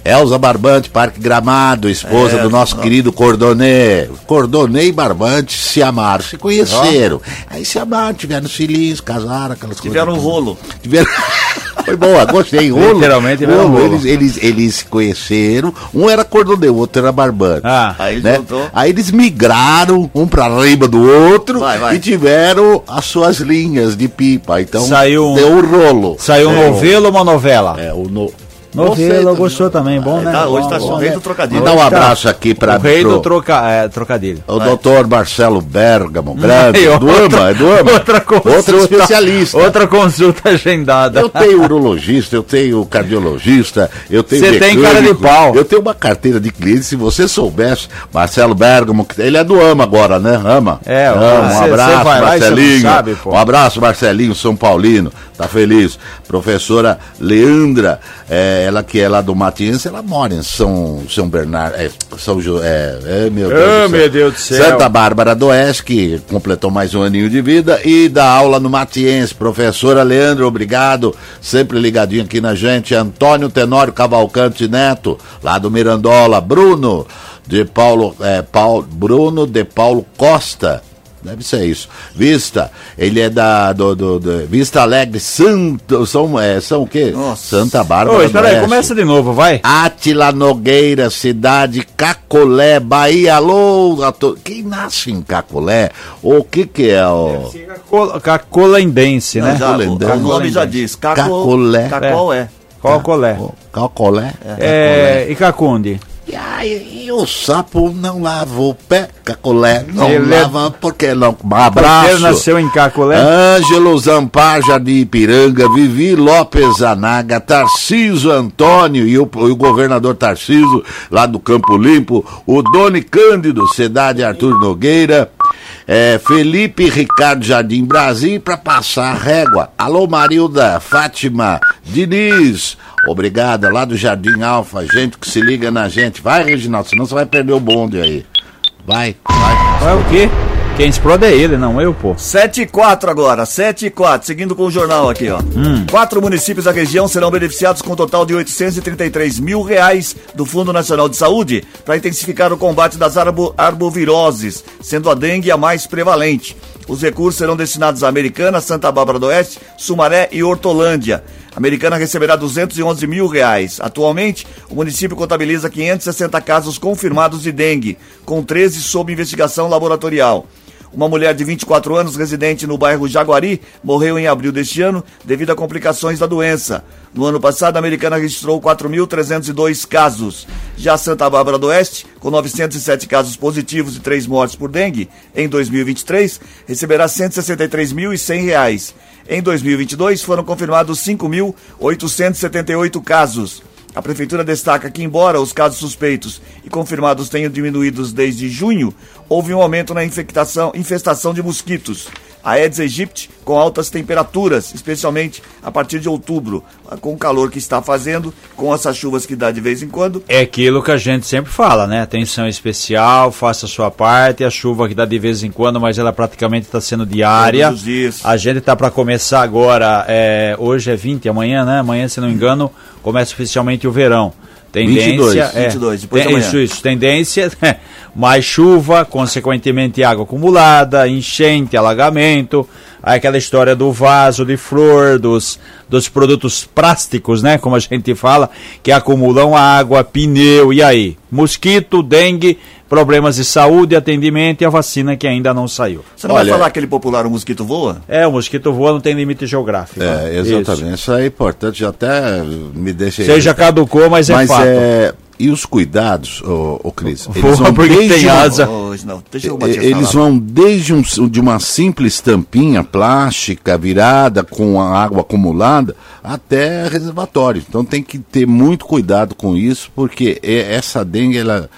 Elza Barbante, Parque Gramado, esposa É, do nosso ó. querido Cordonê. Cordonê e Barbante se amaram, se conheceram. Aí se amaram, tiveram filhinhos, casaram, aquelas Tiveram um coisas. rolo. Tiveram... Foi boa, gostei. Rolo. Literalmente, rolo. rolo. Eles, eles, eles se conheceram, um era cordoneu, o outro era barbante. Ah, Aí né? juntou. Aí eles migraram um pra riba do outro Vai, vai. e tiveram as suas linhas de pipa. Então Saiu um- deu um rolo. Saiu um É, novelo ou uma novela? É, o no... Novela, Você- gostou também, bom, né? tá, hoje Bom, tá bom, o rei do trocadilho. Mandar um tá abraço aqui para O rei pro- do troca, é, trocadilho. O doutor Marcelo Bergamo, grande, Aí, do AMA, é do AMA. Outra consulta. Outro especialista. Outra consulta agendada. Eu tenho urologista, eu tenho cardiologista, eu tenho Você tem cara de pau. Eu tenho uma carteira de clientes, se você soubesse, Marcelo Bergamo, que- ele é do AMA agora, né? AMA. É, AMA, cê- um abraço, Marcelinho. sabe, um abraço, Marcelinho, São Paulino, tá feliz. Professora Leandra, é, ela que é lá do Matiense, ela mora em São, São Bernardo, é, São Jo, é, meu Deus Ah, do meu Deus do céu. Santa Bárbara do Oeste, que completou mais um aninho de vida, e dá aula no Matiense. Professora Leandro, obrigado. Sempre ligadinho aqui na gente. Antônio Tenório Cavalcante Neto, lá do Mirandola. Bruno de Paulo, é, Paulo Bruno de Paulo Costa. Deve ser isso. Vista, ele é da do, do- do- Vista Alegre, Santo, são, é, são o quê? Nossa. Santa Bárbara do espera aí, começa de novo, vai. Atila Nogueira, cidade Cacolé, Bahia. Alô, a to- quem nasce em Cacolé? O que que é o... Cacol- Cacolendense, né? Não, já, o, Cacolendense. o nome já diz. Caco, Cacolé. Cacol é. Qual colé? Cacolé? É, e Cacunde? E, aí, e o sapo não lava o pé, Cacolé. Não Ele é- lava porque não... Um Porque abraço. ele nasceu em Cacolé? Ângelo Zampar, Jardim Ipiranga, Vivi Lopes Anaga, Tarciso Antônio e o, o governador Tarciso, lá do Campo Limpo, o Doni Cândido, Cidade Arthur Nogueira, é, Felipe Ricardo Jardim Brasil, para passar a régua. Alô, Marilda, Fátima, Diniz, obrigada, lá do Jardim Alfa, gente que se liga na gente. Vai, Reginaldo, senão você vai perder o bonde aí. Vai, vai. É o quê? Quem explode é ele, não eu, pô. 7 e 4 agora, 7 e 4, seguindo com o jornal aqui, ó. Quatro municípios da região serão beneficiados com um total de 833 mil reais do Fundo Nacional de Saúde para intensificar o combate das arbo arboviroses, sendo a dengue a mais prevalente. Os recursos serão destinados a Americana, Santa Bárbara do Oeste, Sumaré e Hortolândia. A Americana receberá 211 mil reais. Atualmente, o município contabiliza 560 casos confirmados de dengue, com 13 sob investigação laboratorial. Uma mulher de 24 anos, residente no bairro Jaguari, morreu em abril deste ano devido a complicações da doença. No ano passado, a americana registrou 4.302 casos. Já Santa Bárbara do Oeste, com 907 casos positivos e 3 mortes por dengue, em 2023, receberá 163.100 reais. Em 2022, foram confirmados 5.878 casos. A prefeitura destaca que, embora os casos suspeitos e confirmados tenham diminuído desde junho, houve um aumento na infestação de mosquitos. A Aedes aegypti com altas temperaturas, especialmente a partir de outubro, com o calor que está fazendo, com essas chuvas que dá de vez em quando. É aquilo que a gente sempre fala, né? Atenção especial, faça a sua parte. A chuva que dá de vez em quando, mas ela praticamente está sendo diária. Todos os dias. A gente tá para começar agora. é, hoje é 20, amanhã, né? Amanhã, se não me engano, começa oficialmente o verão. Tendência 22, é, 22, depois tem- de amanhã. isso, isso, tendência mais chuva, consequentemente água acumulada, enchente, alagamento, aí aquela história do vaso de flor, dos, dos produtos plásticos, né, como a gente fala, que acumulam água, pneu, e aí? Mosquito, dengue, problemas de saúde, atendimento e a vacina que ainda não saiu. Você não Olha- vai falar aquele popular o mosquito voa? É, o mosquito voa, não tem limite geográfico. É, exatamente. Isso. aí é importante, já até me deixa... Isso aí já caducou, mas é Mas fato. é... E os cuidados, ô, ô Cris? Voa porque tem uma- asa. Não, bater Eles vão desde um, de uma simples tampinha plástica virada com a água acumulada até reservatório. Então tem que ter muito cuidado com isso, porque é- essa dengue, ela.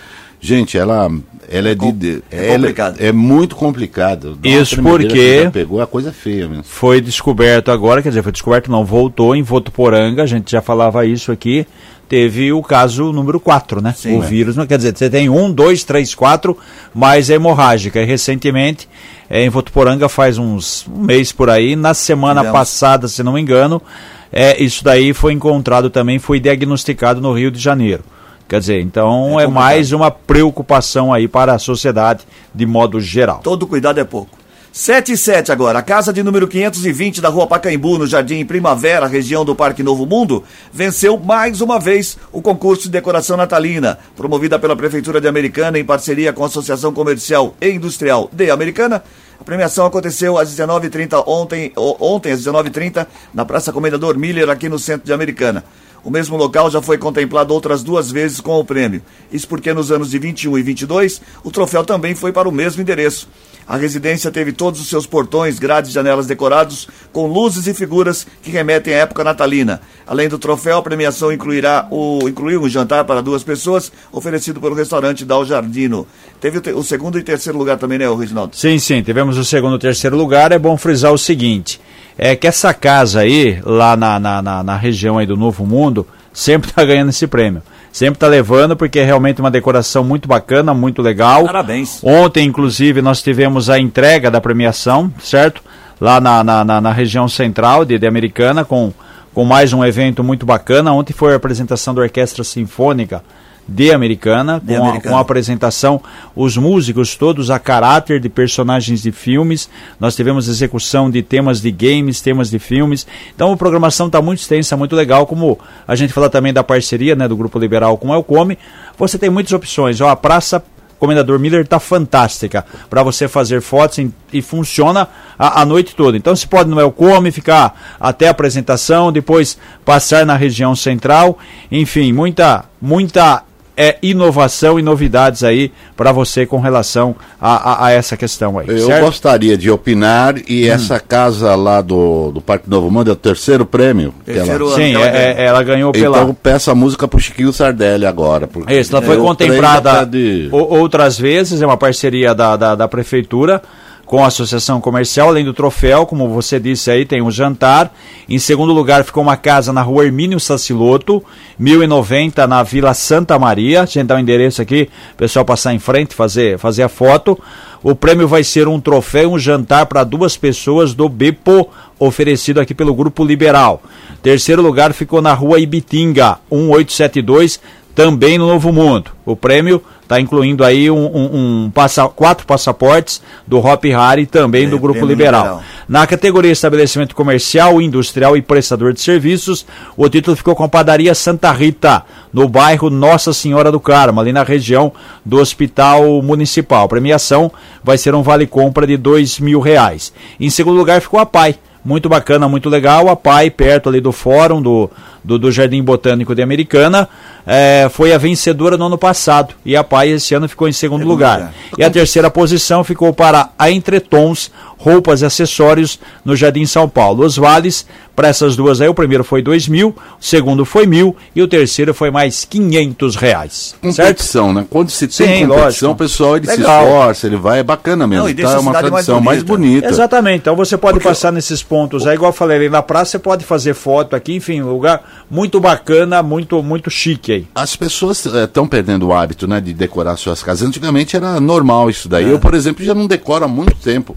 Gente, ela, ela é, com- de. é ela complicado. É muito complicado. Dá Isso porque- Pegou a coisa feia mesmo. foi descoberto agora, quer dizer, foi descoberto não, voltou em Votuporanga, a gente já falava isso aqui, teve o caso número 4, né? Sim, o é. vírus, não quer dizer, você tem um, dois, três, quatro, mas é hemorrágica. E recentemente, é, em Votuporanga faz uns um mês por aí, na semana passada, se não me engano, é, isso daí foi encontrado também, foi diagnosticado no Rio de Janeiro. Quer dizer, então É é, mais uma preocupação aí para a sociedade de modo geral. Todo cuidado é pouco. 7 e 7 agora. A casa de número 520 da Rua Pacaembu, no Jardim Primavera, região do Parque Novo Mundo, venceu mais uma vez o concurso de decoração natalina, promovida pela Prefeitura de Americana em parceria com a Associação Comercial e Industrial de Americana. A premiação aconteceu às 19h30 ontem, ontem às 19h30, na Praça Comendador Miller, aqui no centro de Americana. O mesmo local já foi contemplado outras duas vezes com o prêmio. Isso porque nos anos de 21 e 22, o troféu também foi para o mesmo endereço. A residência teve todos os seus portões, grades e janelas decorados com luzes e figuras que remetem à época natalina. Além do troféu, a premiação incluirá o, incluiu um jantar para duas pessoas, oferecido pelo restaurante Dal Jardino. Teve o, o segundo e terceiro lugar também, né, Reginaldo? Sim, sim, tivemos o segundo e terceiro lugar. É bom frisar o seguinte: é que essa casa aí, lá na, na, na, na região aí do Novo Mundo, sempre está ganhando esse prêmio sempre está levando, porque é realmente uma decoração muito bacana, muito legal. Parabéns. Ontem, inclusive, nós tivemos a entrega da premiação, certo? Lá na, na, na, na região central de, de Americana, com, com mais um evento muito bacana. Ontem foi a apresentação da Orquestra Sinfônica de Americana, De com, Americana. A, com a apresentação, os músicos todos a caráter de personagens de filmes. Nós tivemos execução de temas de games, temas de filmes. Então a programação está muito extensa, muito legal. Como a gente fala também da parceria né, do Grupo Liberal com o Elcome, você tem muitas opções. Ó, a Praça Comendador Miller está fantástica para você fazer fotos em- e funciona a, a noite toda. Então você pode no Elcome ficar até a apresentação, depois passar na região central. Enfim, muita, muita é, inovação e novidades aí para você com relação a, a- a essa questão aí. Eu certo? Hum. gostaria de opinar e essa casa lá do, do Parque Novo Mundo é o terceiro prêmio. que ela- Terceiro ano. Sim, que ela é- ganha. é- ela ganhou pela. Então peça a música pro Chiquinho Sardelli agora. Porque Isso, ela foi contemplada de- outras vezes, é uma parceria da, da, da prefeitura com a associação comercial, além do troféu, como você disse aí, tem um jantar. Em segundo lugar ficou uma casa na rua Hermínio Saciloto, 1090 na Vila Santa Maria. A gente dá o endereço aqui, o pessoal passar em frente, fazer, fazer a foto. O prêmio vai ser um troféu e um jantar para duas pessoas do Bepo, oferecido aqui pelo Grupo Liberal. Terceiro lugar ficou na rua Ibitinga, 1872, também no Novo Mundo. O prêmio está incluindo aí um, um- um passa- quatro passaportes do Hop Harry também É, do Grupo Liberal. liberal. Na categoria estabelecimento comercial, industrial e prestador de serviços, o título ficou com a padaria Santa Rita, no bairro Nossa Senhora do Carmo, ali na região do Hospital Municipal. A premiação vai ser um vale-compra de dois mil reais. Em segundo lugar ficou a PAI. Muito bacana, muito legal. A PAI, perto ali do fórum do, do, do Jardim Botânico de Americana, eh, foi a vencedora no ano passado. E a PAI esse ano ficou em segundo Segundo lugar. lugar. E a terceira posição ficou para a Entretons, roupas e acessórios no Jardim São Paulo. Os vales para essas duas aí, o primeiro foi dois mil, o segundo foi mil e o terceiro foi mais 500 reais. Certo? Competição, né? Quando se tem Sim, competição, lógico. o pessoal ele se esforça, ele vai, é bacana mesmo. Não, e tá? É uma cidade mais tradição mais bonita. bonita. Exatamente. Então você pode passar nesses pontos aí, igual eu falei ali na praça, você pode fazer foto aqui, enfim, um lugar muito bacana, muito, muito chique As pessoas estão perdendo o hábito né, de decorar suas casas. Antigamente era normal isso daí. É. Eu, por exemplo, já não decoro há muito tempo.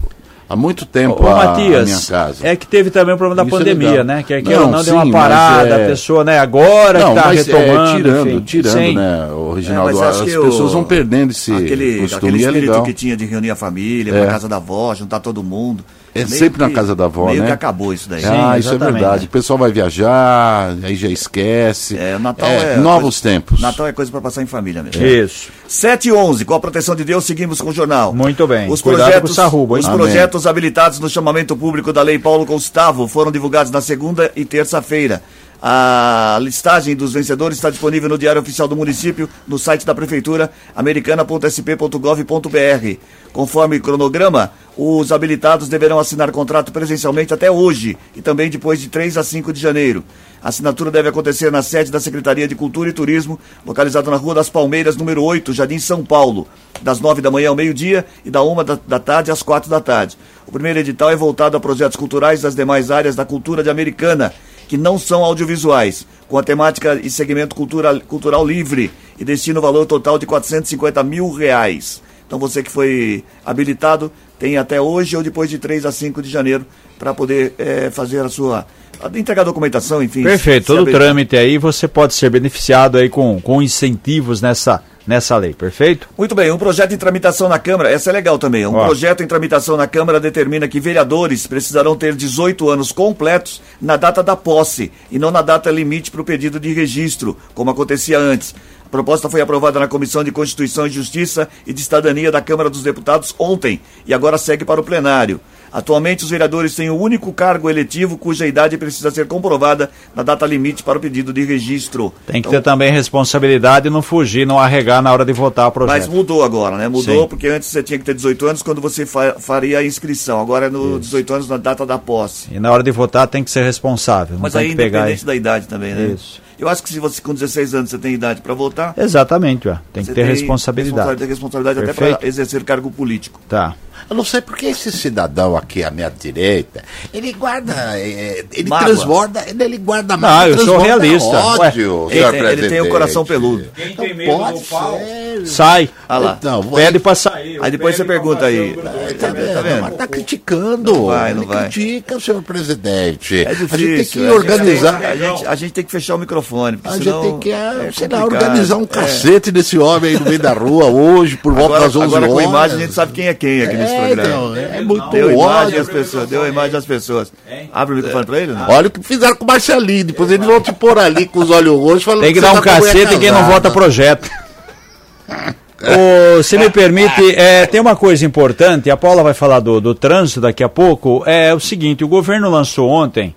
Há muito tempo Ô, a, a Matias, minha casa. é que teve também o problema da Isso é pandemia, legal. né? Que aqui Não, não, não deu sim, uma parada, é- a pessoa, né, agora Não, que tá mas retomando. é, tirando, enfim. tirando, Sim. né, o Reginaldo, É, acho as que pessoas o- vão perdendo esse aquele, costume aquele e é espírito legal. que tinha de reunir a família, É. pra casa da avó, juntar todo mundo. É Meio sempre na que- casa da avó, meio né? que acabou isso daí. Sim, ah, isso é verdade. O pessoal vai viajar, aí já esquece. É, o Natal é. novos coisa- tempos. Natal é coisa para passar em família mesmo. Isso. 7 e 11, com a proteção de Deus, seguimos com o jornal. Muito bem. Os Cuidado projetos, sarrubo, os projetos habilitados no chamamento público da Lei Paulo Gustavo foram divulgados na segunda e terça-feira. A listagem dos vencedores está disponível no Diário Oficial do Município, no site da Prefeitura, americana.sp.gov.br. Conforme cronograma, os habilitados deverão assinar contrato presencialmente até hoje e também depois de 3 a 5 de janeiro. A assinatura deve acontecer na sede da Secretaria de Cultura e Turismo, localizada na Rua das Palmeiras, número 8, Jardim São Paulo, das 9 da manhã ao meio-dia e da 1 da, da tarde às 4 da tarde. O primeiro edital é voltado a projetos culturais das demais áreas da cultura de Americana, que não são audiovisuais, com a temática e segmento cultural, cultural livre e destina o valor total de 450 mil reais. Então você que foi habilitado tem até hoje ou depois de 3 a 5 de janeiro para poder eh, fazer a sua. entregar a documentação, enfim. Perfeito, todo o trâmite aí você pode ser beneficiado aí com, com incentivos nessa, nessa lei, perfeito? Muito bem, um projeto em tramitação na Câmara, essa é legal também. Um Ó. projeto em tramitação na Câmara determina que vereadores precisarão ter 18 anos completos na data da posse e não na data limite para o pedido de registro, como acontecia antes. A proposta foi aprovada na Comissão de Constituição e Justiça e de Cidadania da Câmara dos Deputados ontem e agora segue para o plenário. Atualmente, os vereadores têm o único cargo eletivo cuja idade precisa ser comprovada na data limite para o pedido de registro. Tem que Então, ter também responsabilidade e não fugir, não arregar na hora de votar o projeto. Mas mudou agora, né? Mudou Sim. porque antes você tinha que ter 18 anos quando você fa- faria a inscrição. Agora é no 18 anos na data da posse. E na hora de votar tem que ser responsável, Mas tem aí independente da idade também, né? Isso. Eu acho que se você com 16 anos você tem idade para votar, Exatamente, ó. tem que ter tem responsabilidade. Tem responsabilidade até Perfeito. para exercer cargo político. Tá. Eu não sei porque esse cidadão aqui à minha direita, ele guarda, eh, ele Mágoa. transborda, ele, ele guarda Não, eu sou realista. Ódio, Ele, senhor tem, ele tem o coração peludo. Não pode ser. Sai. Ah lá. Então, Pede pra sair. Aí depois você pergunta aí. Tá vendo? Tá vendo? Mas tá criticando. Não vai, não ele vai. critica, senhor presidente. É difícil. a gente tem que é, organizar. A gente, a gente tem que fechar o microfone. A gente tem que, é sei lá, organizar um É. cacete desse homem aí no meio da rua hoje, por volta Agora, das 11 agora com horas. imagem a gente sabe quem é quem aqui nesse É, programa. então, é muito Deu imagem às pessoas, deu imagem às pessoas. Abre o microfone pra ele, né? Olha o que fizeram com o Marcelinho. Depois eles vão te pôr ali com os olhos roxos falando Tem que você dar um tá cacete em quem não vota projeto. Ô, se me permite, é, tem uma coisa importante, a Paula vai falar do, do trânsito daqui a pouco. É o seguinte, o governo lançou ontem,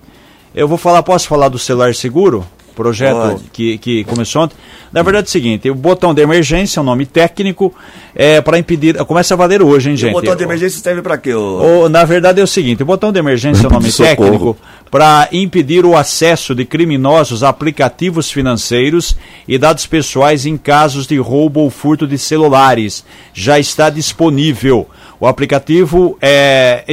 eu vou falar, posso falar do celular seguro? Projeto Pode. que, que começou ontem. Na verdade é o seguinte, o botão de emergência, é um nome técnico, é para impedir. Começa a valer hoje, hein, O gente? botão de emergência serve pra quê? ô? O- na verdade é o seguinte, o botão de emergência é o nome técnico para impedir o acesso de criminosos a aplicativos financeiros e dados pessoais em casos de roubo ou furto de celulares. Já está disponível. O aplicativo é,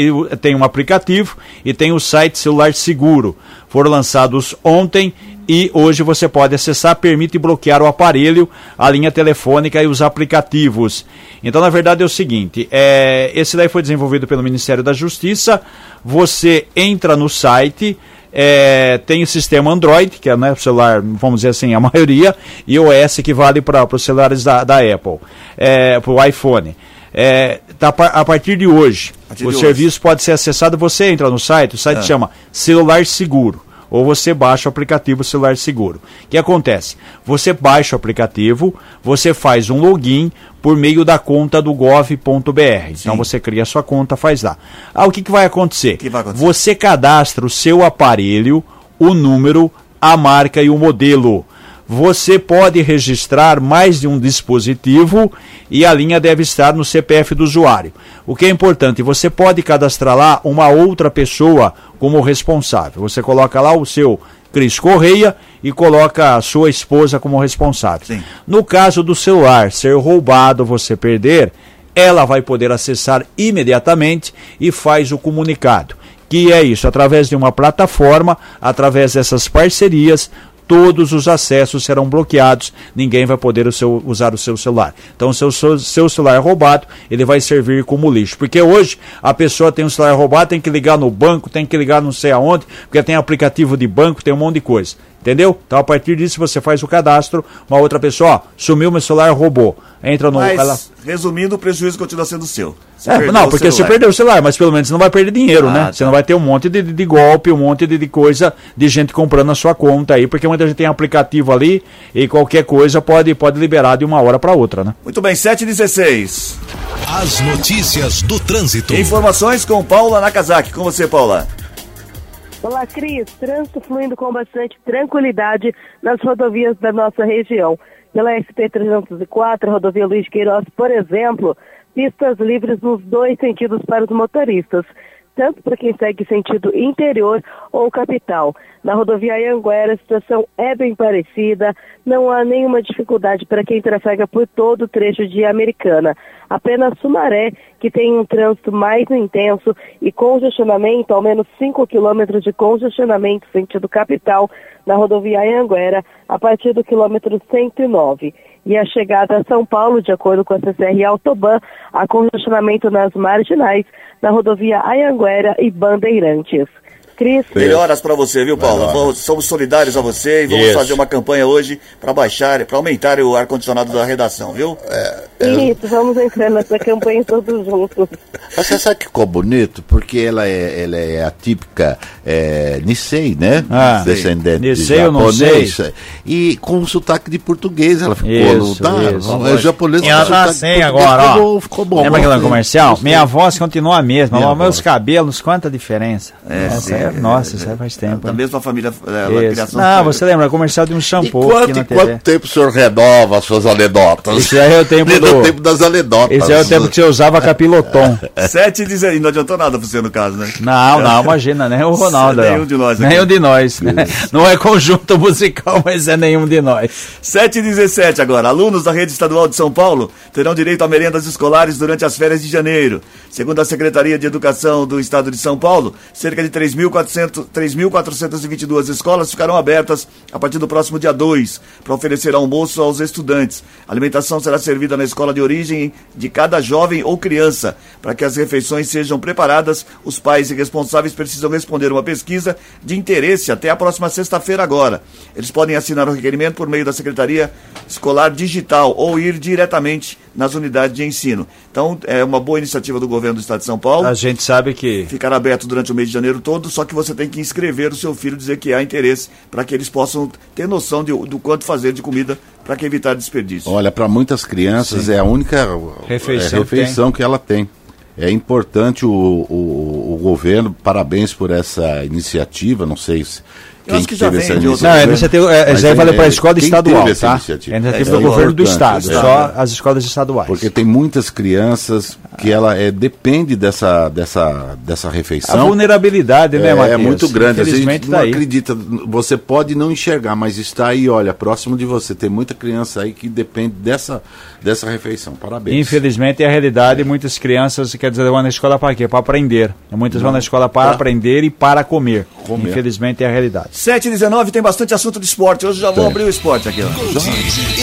tem um aplicativo e tem o site Celular Seguro. Foram lançados ontem e hoje você pode acessar, permite bloquear o aparelho, a linha telefônica e os aplicativos. Então, na verdade, é o seguinte: é, esse daí foi desenvolvido pelo Ministério da Justiça. Você entra no site. é, tem o sistema Android, que é né, o celular, vamos dizer assim, a maioria, e o OS que vale para os celulares da, da Apple, é, para o iPhone. É, tá, a partir de hoje, partir o de serviço pode ser acessado. Você entra no site, o site Ah. chama Celular Seguro ou você baixa o aplicativo Celular Seguro. O que acontece? Você baixa o aplicativo, você faz um login por meio da conta do gov.br. Então você cria sua conta, faz lá. Ah, o que, que vai acontecer? que vai acontecer? Você cadastra o seu aparelho, o número, a marca e o modelo. Você pode registrar mais de um dispositivo e a linha deve estar no CPF do usuário. O que é importante, você pode cadastrar lá uma outra pessoa como responsável. Você coloca lá o seu Cris Correia e coloca a sua esposa como responsável. Sim. No caso do celular ser roubado, você perder, ela vai poder acessar imediatamente e faz o comunicado. Que é isso, através de uma plataforma, através dessas parcerias, todos os acessos serão bloqueados, ninguém vai poder o seu- usar o seu celular. Então, se o seu, celular é roubado, ele vai servir como lixo. Porque hoje a pessoa tem um celular roubado, tem que ligar no banco, tem que ligar não sei aonde, porque tem aplicativo de banco, tem um monte de coisa. Entendeu? Então, a partir disso, você faz o cadastro, uma outra pessoa, ó, sumiu meu celular, roubou. Entra no. Mas, ela- resumindo, o prejuízo continua sendo seu. Você é, não, porque você perdeu o celular, mas pelo menos você não vai perder dinheiro, Ah, né? tá. Você não vai ter um monte de, de- de golpe, um monte de, de coisa de gente comprando a sua conta aí, porque muita gente tem aplicativo ali e qualquer coisa pode, pode liberar de uma hora para outra, né? Muito bem, 7h16. As notícias do trânsito. Informações com Paula Nakazaki. Com você, Paula. Olá, Cris. Trânsito fluindo com bastante tranquilidade nas rodovias da nossa região. Pela SP-304, rodovia Luiz Queiroz, por exemplo, pistas livres nos dois sentidos para os motoristas, tanto para quem segue sentido interior ou capital. Na rodovia Anhanguera, a situação é bem parecida, não há nenhuma dificuldade para quem trafega por todo o trecho de Americana. Apenas Sumaré, que tem um trânsito mais intenso e congestionamento, ao menos 5 quilômetros de congestionamento sentido capital na rodovia Anhanguera, a partir do quilômetro 109. E a chegada a São Paulo, de acordo com a CCR Autoban, há congestionamento nas marginais, na rodovia Anhanguera e Bandeirantes. Cris. Melhoras para você, viu, Paulo? Melhoras. Vamos- somos solidários a você e vamos Isso. fazer uma campanha hoje para baixar, para aumentar o ar-condicionado da redação, viu? Isso, vamos entrar nessa campanha todos juntos. Mas você sabe que ficou bonito? Porque ela é, ela é a típica é, Nisei, né? Ah, Descendente de Nisei ou não japonês. E com sotaque de português ela ficou. Isso, não tá? isso. É japonês E ela tá assim de agora, ó. Ficou, ficou bom. Lembra aquele Gostei. comercial? Minha voz continua a mesma, mas meus cabelos, quanta diferença. É, Essa sim, é- é, nossa, é, isso aí faz Da tempo. hein? mesma família, é, da Isso. criação. Não, você lembra, comercial de um shampoo quanto, e TV. quanto tempo o senhor renova as suas anedotas? Aí é o tempo É do- tempo das anedotas. Esse é o tempo que você usava capiloton. 7 e 16, não adiantou nada pra você no caso, né? Não, não, imagina, nem o Ronaldo. Nenhum de nós aqui. Nenhum de nós. né? Não é conjunto musical, mas é nenhum de nós. 7 e 17 agora. Alunos da rede estadual de São Paulo terão direito a merendas escolares durante as férias de janeiro. Segundo a Secretaria de Educação do Estado de São Paulo, cerca de 3.400 3.422 escolas ficarão abertas a partir do próximo dia 2 para oferecer almoço aos estudantes. A alimentação será servida na escola de origem de cada jovem ou criança. Para que as refeições sejam preparadas, os pais e responsáveis precisam responder uma pesquisa de interesse até a próxima sexta-feira agora. Eles podem assinar o requerimento por meio da Secretaria Escolar Digital ou ir diretamente nas unidades de ensino. Então, é uma boa iniciativa do governo do Estado de São Paulo. A gente sabe que Ficar aberto durante o mês de janeiro todo, só que você tem que inscrever o seu filho, dizer que há interesse, para que eles possam ter noção de- do quanto fazer de comida, para que evitar desperdício. Olha, para muitas crianças é a única Refeição é, refeição que, ela tem. É importante o, o, o governo, parabéns por essa iniciativa, não sei se Eu acho que já vem de Não, é iniciativa, é, Mas isso aí vale é- para a escola quem estadual, tá? É iniciativa É do governo do estado, é. só as escolas estaduais. Porque tem muitas crianças que ela é, depende dessa, dessa, dessa a refeição. vulnerabilidade, né, é, Matheus? é muito grande. Às vezes a gente tá não aí. acredita. Você pode não enxergar, mas está aí, olha, próximo de você. Tem muita criança aí que depende dessa, dessa refeição. Parabéns. Infelizmente é a realidade. Muitas crianças, quer dizer, vão na escola para quê? Para aprender. Muitas vão na escola para aprender e para comer. Comer. Infelizmente é a realidade. 7 e 19 tem bastante assunto de esporte. Hoje já vou abrir o esporte aqui. Ó.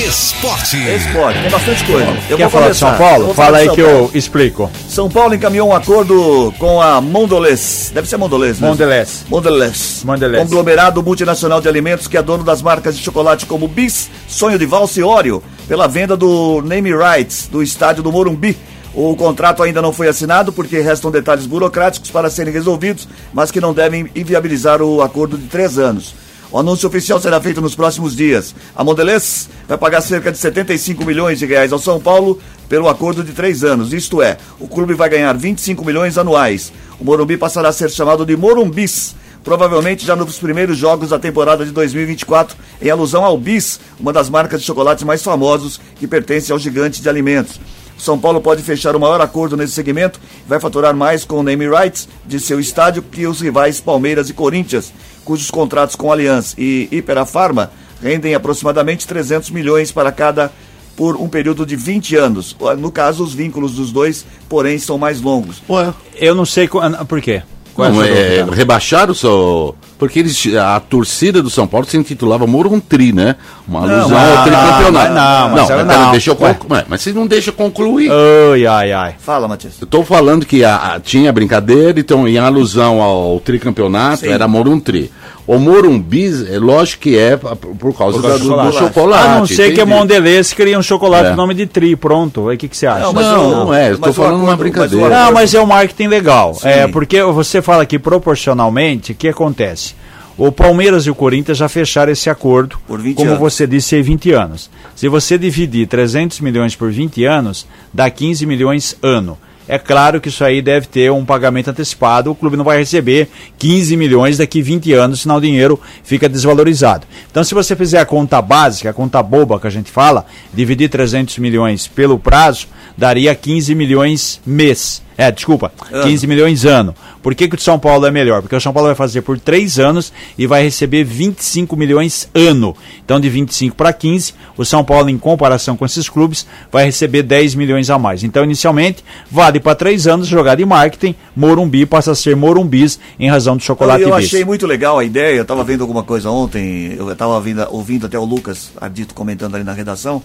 Esporte. Esporte, tem bastante coisa. Eu Quer vou falar de começar. São Paulo? Vou Fala aí de que eu explico. São Paulo encaminhou um acordo com a Mondelez. Deve ser Mondelez, né? Mondelez. Mondelez. Mondelez. Conglomerado multinacional de alimentos que é dono das marcas de chocolate como Bis, Sonho de Valsa e Oreo, pela venda do name rights do estádio do Morumbi. O contrato ainda não foi assinado porque restam detalhes burocráticos para serem resolvidos, mas que não devem inviabilizar o acordo de três anos. O anúncio oficial será feito nos próximos dias. A Mondelez vai pagar cerca de 75 milhões de reais ao São Paulo pelo acordo de três anos. Isto é, o clube vai ganhar 25 milhões anuais. O Morumbi passará a ser chamado de Morumbis, provavelmente já nos primeiros jogos da temporada de 2024, em alusão ao Bis, uma das marcas de chocolates mais famosos que pertence ao gigante de alimentos. São Paulo pode fechar o maior acordo nesse segmento e vai faturar mais com o name rights de seu estádio que os rivais Palmeiras e Corinthians, cujos contratos com Allianz e Iperafarma rendem aproximadamente 300 milhões para cada por um período de 20 anos. No caso, os vínculos dos dois, porém, são mais longos. Ué, Eu não sei por quê. Qual não, é, rebaixaram o seu. Porque eles, a torcida do São Paulo se intitulava Moruntri, né? Uma alusão não, ao tricampeonato. não, mas não, eu pera, não. deixa eu Ué. concluir. Mas vocês não deixam concluir. Ai, ai, ai. Fala, Matias. Eu tô falando que a- a- tinha brincadeira, então em alusão ao tricampeonato, Sim. era Moruntri. O Morumbi, é lógico que é por causa, Por causa do do, do chocolate. chocolate. A não ser que a. Mondelez cria um chocolate É. com nome de tri, pronto. Aí o que, que você acha? Não, mas Não, o- não é, o falando uma brincadeira. mas Não, mas é um marketing legal. Sim. É, porque você fala que proporcionalmente, o que acontece? O Palmeiras e o Corinthians já fecharam esse acordo, Por 20 como anos. você disse, em 20 anos. Se você dividir 300 milhões por 20 anos, dá 15 milhões ano. É claro que isso aí deve ter um pagamento antecipado, o clube não vai receber 15 milhões daqui 20 anos, senão o dinheiro fica desvalorizado. Então, se você fizer a conta básica, a conta boba que a gente fala, dividir 300 milhões pelo prazo, daria 15 milhões mês. É, desculpa, 15 milhões ano. Por que, que o de São Paulo é melhor? Porque o São Paulo vai fazer por 3 anos e vai receber 25 milhões ano. Então, de 25 para 15, o São Paulo, em comparação com esses clubes, vai receber 10 milhões a mais. Então, inicialmente, vale para 3 anos jogar de marketing, Morumbi passa a ser Morumbis em razão do chocolate eu bis. achei muito legal a ideia. Eu estava vendo alguma coisa ontem, eu estava ouvindo até o Lucas Ardito comentando ali na redação,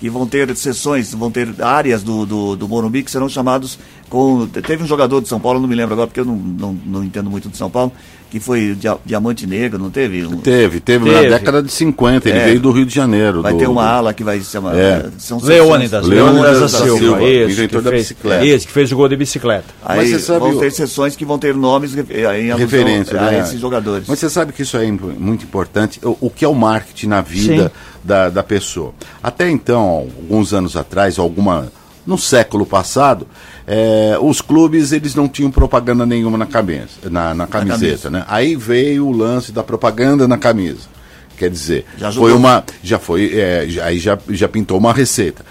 que vão ter sessões, vão ter áreas do, do, do Morumbi que serão chamados Com, teve um jogador de São Paulo, não me lembro agora, porque eu não, não, não entendo muito de São Paulo, que foi dia, Diamante Negro, não teve? Um, Teve, teve, na Teve. década de 50, ele É. veio do Rio de Janeiro. vai do- ter uma do- ala que vai se chamar. É. São Leônidas, Leônidas da da Silva, Silva, isso, inventor que da fez, bicicleta. isso, que fez o gol de bicicleta. Aí Mas você sabe vão ter sessões que vão ter nomes em referência a né? esses jogadores. Mas você sabe que isso é muito importante. O, o que é o marketing na vida da, da pessoa? Até então, alguns anos atrás, alguma no século passado, eh, os clubes eles não tinham propaganda nenhuma na cabeça, na, na camiseta, né? Aí veio o lance da propaganda na camisa. Quer dizer, Já foi uma, já foi, eh, já- aí já, já pintou uma receita.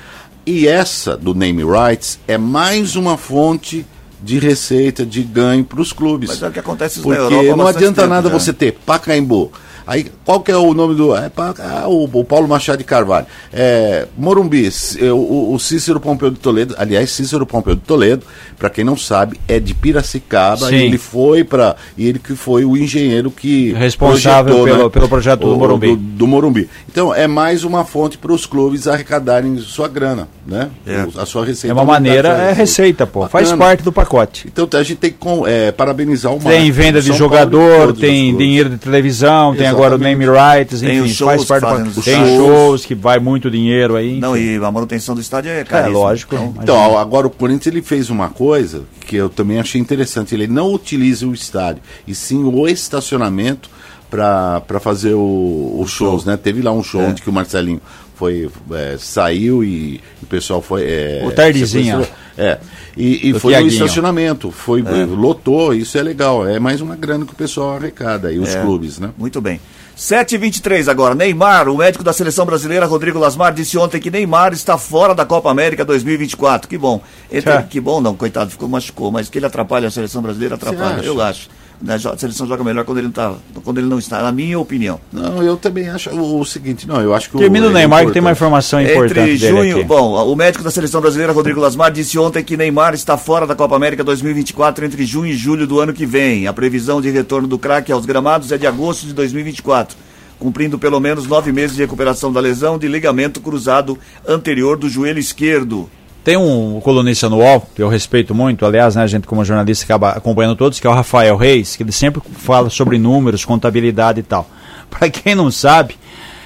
E essa do name rights é mais uma fonte de receita, de ganho para os clubes. Mas é o que acontece na Porque Europa há não adianta tempo nada já. você ter Pacaembu. Aí, qual que é o nome do. É, Pa- ah, o, o Paulo Machado de Carvalho. É, Morumbi, é, o, o Cícero Pompeu de Toledo. Aliás, Cícero Pompeu de Toledo, para quem não sabe, é de Piracicaba. Sim. E ele foi para. E ele que foi o engenheiro que. Responsável projetou, pelo- né, pelo projeto do Morumbi. Do, do Morumbi. Então, é mais uma fonte para os clubes arrecadarem sua grana, né? É. A sua receita. É uma maneira, sua é receita, pô. Faz Bacana. parte do pacote. Então a gente tem que com- é, parabenizar o Tem venda de São Paulo jogador, os tem dinheiro de televisão, tem agora o name rights, Tem enfim, os shows faz parte do nos Tem estádios. shows que vai muito dinheiro aí. Não, enfim. e a manutenção do estádio é é caríssima. lógico. Então. Então, agora o Corinthians ele fez uma coisa que eu também achei interessante. Ele não utiliza o estádio, e sim o estacionamento para fazer os shows, né? Teve lá um show É. onde que o Marcelinho foi é, saiu e o pessoal foi é, O Tardezinha. É. E, e foi no Tiaguinho. estacionamento, foi lotou, isso é legal, é mais uma grana que o pessoal arrecada aí os É. clubes, né? Muito bem. 7h23 agora. Neymar, o médico da seleção brasileira, Rodrigo Lasmar, disse ontem que Neymar está fora da Copa América 2024. Que bom. Ele Tchau. que bom, não, coitado, ficou machucou, mas que ele atrapalha a seleção brasileira, atrapalha. Eu acho. Né, A seleção joga melhor quando ele, não tá, quando ele não está, na minha opinião. Não, eu também acho o, o seguinte, não, eu acho que Termina o é Neymar que tem uma informação importante Entre dele junho, aqui. bom, o médico da seleção brasileira, Rodrigo Lasmar, disse ontem que Neymar está fora da Copa América 2024 entre junho e julho do ano que vem. A previsão de retorno do craque aos gramados é de agosto de 2024, cumprindo pelo menos nove meses de recuperação da lesão de ligamento cruzado anterior do joelho esquerdo. Tem um colunista no UOL, que eu respeito muito, aliás, né, a gente como jornalista acaba acompanhando todos, que é o Rafael Reis, que ele sempre fala sobre números, contabilidade e tal. Para quem não sabe,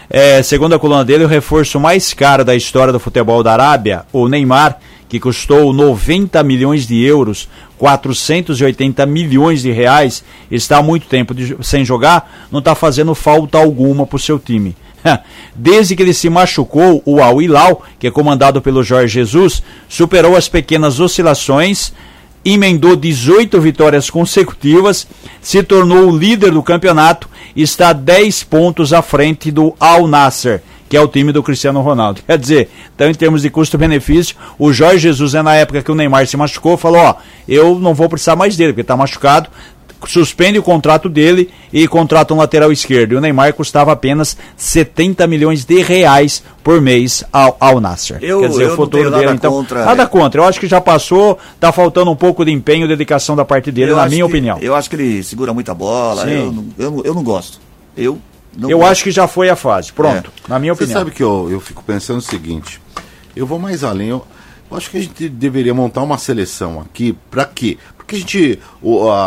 é, segundo a coluna dele, o reforço mais caro da história do futebol da Arábia, o Neymar, que custou 90 milhões de euros, 480 milhões de reais, está há muito tempo de- sem jogar, não está fazendo falta alguma para o seu time. Desde que ele se machucou, o Al Hilal, que é comandado pelo Jorge Jesus, superou as pequenas oscilações, emendou 18 vitórias consecutivas, se tornou o líder do campeonato e está 10 pontos à frente do Al Nasser, que é o time do Cristiano Ronaldo. Quer dizer, então em termos de custo-benefício, o Jorge Jesus, é na época que o Neymar se machucou, falou: Ó, eu não vou precisar mais dele, porque está machucado, suspende o contrato dele e contrata um lateral esquerdo. E o Neymar custava apenas 70 milhões de reais por mês ao, ao Nasser. Eu- Quer dizer, eu o não futuro tenho dele, nada então. contra- Nada contra. Eu acho que já passou, tá faltando um pouco de empenho e dedicação da parte dele, Eu na minha que- opinião. Eu acho que ele segura muita bola, eu não, eu, não, eu não gosto. Eu não Eu gosto. acho que já foi a fase. Pronto, na minha Você opinião. sabe que eu, eu fico pensando o seguinte, eu vou mais além, eu, eu acho que a gente deveria montar uma seleção aqui, para quê? Porque a gente,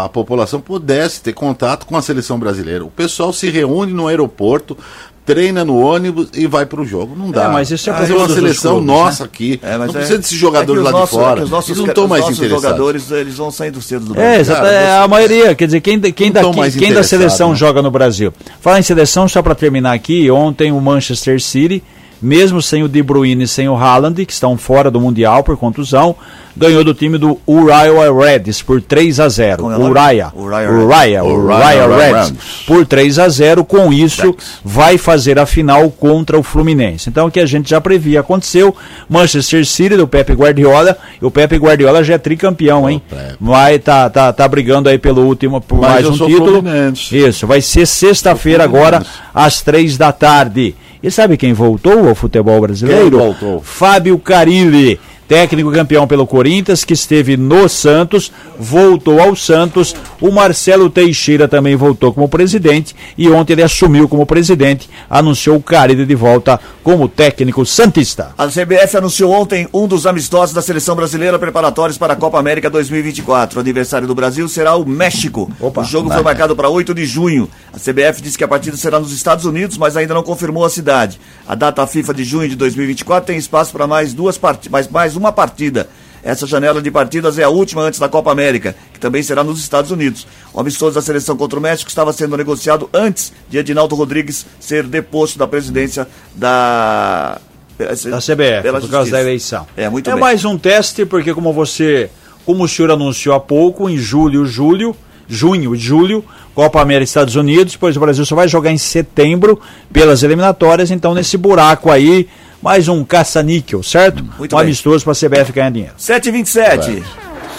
a população pudesse ter contato com a seleção brasileira. O pessoal se reúne no aeroporto, treina no ônibus e vai para o jogo. Não dá. É, mas isso é fazer uma todos os seleção clubes, nossa aqui. É, mas não é- precisa desses é jogadores que lá os nossos- de é fora. que os nossos, Eles não estão os mais nossos interessados. jogadores, eles vão saindo cedo do É, Brasil. exato, é você- a maioria, quer dizer, quem, quem, daqui, quem da seleção né? joga no Brasil? Falar em seleção, só para terminar aqui, ontem o Manchester City, mesmo sem o De Bruyne e sem o Haaland, que estão fora do Mundial por contusão, ganhou do time do Uriah Reds por 3 a 0 Como é? Uriah, Uriah Uriah, Reds. Por 3 a 0 Com isso, vai fazer a final contra o Fluminense. Então, o que a gente já previa aconteceu. Manchester City do Pepe Guardiola. E o Pepe Guardiola já é tricampeão, hein? Vai tá, tá, tá brigando aí pelo último, por mais um título. Fluminense. Isso, vai ser sexta-feira agora, às três da tarde. E sabe quem voltou ao futebol brasileiro? Quem voltou? Fábio Carilli. Técnico campeão pelo Corinthians, que esteve no Santos, voltou ao Santos. O Marcelo Teixeira também voltou como presidente e ontem ele assumiu como presidente, anunciou o Caride de volta como técnico santista. A CBF anunciou ontem um dos amistosos da seleção brasileira preparatórios para a Copa América 2024. O aniversário do Brasil será o México. Opa. o jogo foi marcado para 8 de junho. A CBF disse que a partida será nos Estados Unidos, mas ainda não confirmou a cidade. A data FIFA de junho de 2024 tem espaço para mais duas partidas, mais, mais uma partida. Essa janela de partidas é a última antes da Copa América, que também será nos Estados Unidos. O amistoso da seleção contra o México estava sendo negociado antes de Edinaldo Rodrigues ser deposto da presidência da da CBF, por causa justiça. da eleição. É, muito é bem. mais um teste, porque como você, como o senhor anunciou há pouco, em julho, julho, junho e julho, Copa América Estados Unidos, depois o Brasil só vai jogar em setembro pelas eliminatórias, então nesse buraco aí, mais um caça-níquel, certo? Muito um bem. amistoso para a CBF ganhar dinheiro. 7h27.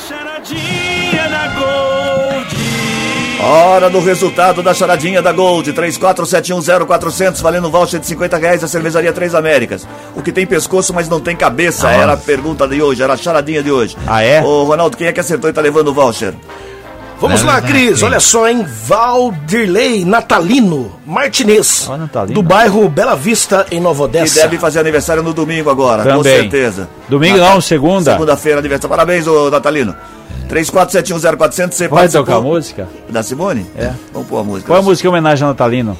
Charadinha da Gold. Hora do resultado da charadinha da Gold. 34710400, valendo voucher de 50 reais da cervejaria Três Américas. O que tem pescoço, mas não tem cabeça, era a pergunta de hoje, era a charadinha de hoje. Ah, é? Ô, Ronaldo, quem é que acertou e tá levando o voucher? Vamos lá, Cris. Olha só, hein? Valdirley Natalino Martinez. Ó, Natalino. Do bairro Bela Vista, em Nova Que Odessa. deve fazer aniversário no domingo agora, com Também. certeza. Domingo Nata- não, segunda. Segunda-feira, aniversário. Parabéns, ô Natalino. 34710400, você Vai participou? tocar a música? Da Simone? É. Vamos pôr a música. Qual é a música em homenagem a Natalino?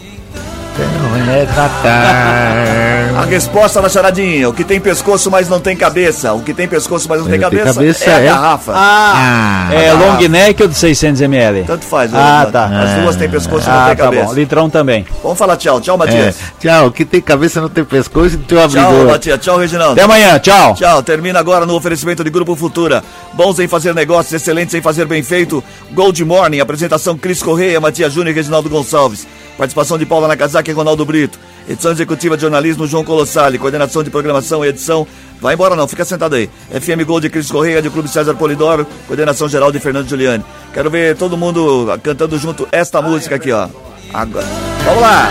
A resposta da charadinha. O que tem pescoço, mas não tem cabeça. O que tem pescoço, mas não tem Não tem cabeça, cabeça é a é- garrafa. Ah, é garrafa. long neck ou de 600 ml? Tanto faz. Ah, ô, tá. As duas têm pescoço e não Ah, tem tá cabeça. bom. Litrão também. Vamos falar tchau. Tchau, É. Matias. Tchau, que tem cabeça não tem pescoço e não tem um Tchau, abridor. Matias. Tchau, Reginaldo. Até amanhã, tchau. Tchau, termina agora no oferecimento de Grupo Futura. Bons em fazer negócios, excelentes em fazer bem feito. Gold Morning, apresentação Cris Correia, Matias Júnior e Reginaldo Gonçalves. Participação de Paula Nakazaki e Ronaldo Brito. Edição executiva de jornalismo João Colossali. Coordenação de programação e edição. Vai embora não, fica sentado aí. FM Gold de Cris Correia, do Clube César Polidoro. Coordenação geral de Fernando Giuliani. Quero ver todo mundo cantando junto esta música aqui, ó. Agora. Vamos lá!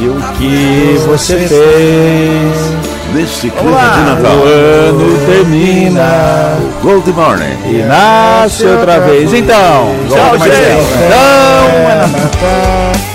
E o que você fez? Neste Vamos clima de O Natal. ano termina Gold Morning. e nasce outra vez. Então, Tchau, gente. Então, é Natal.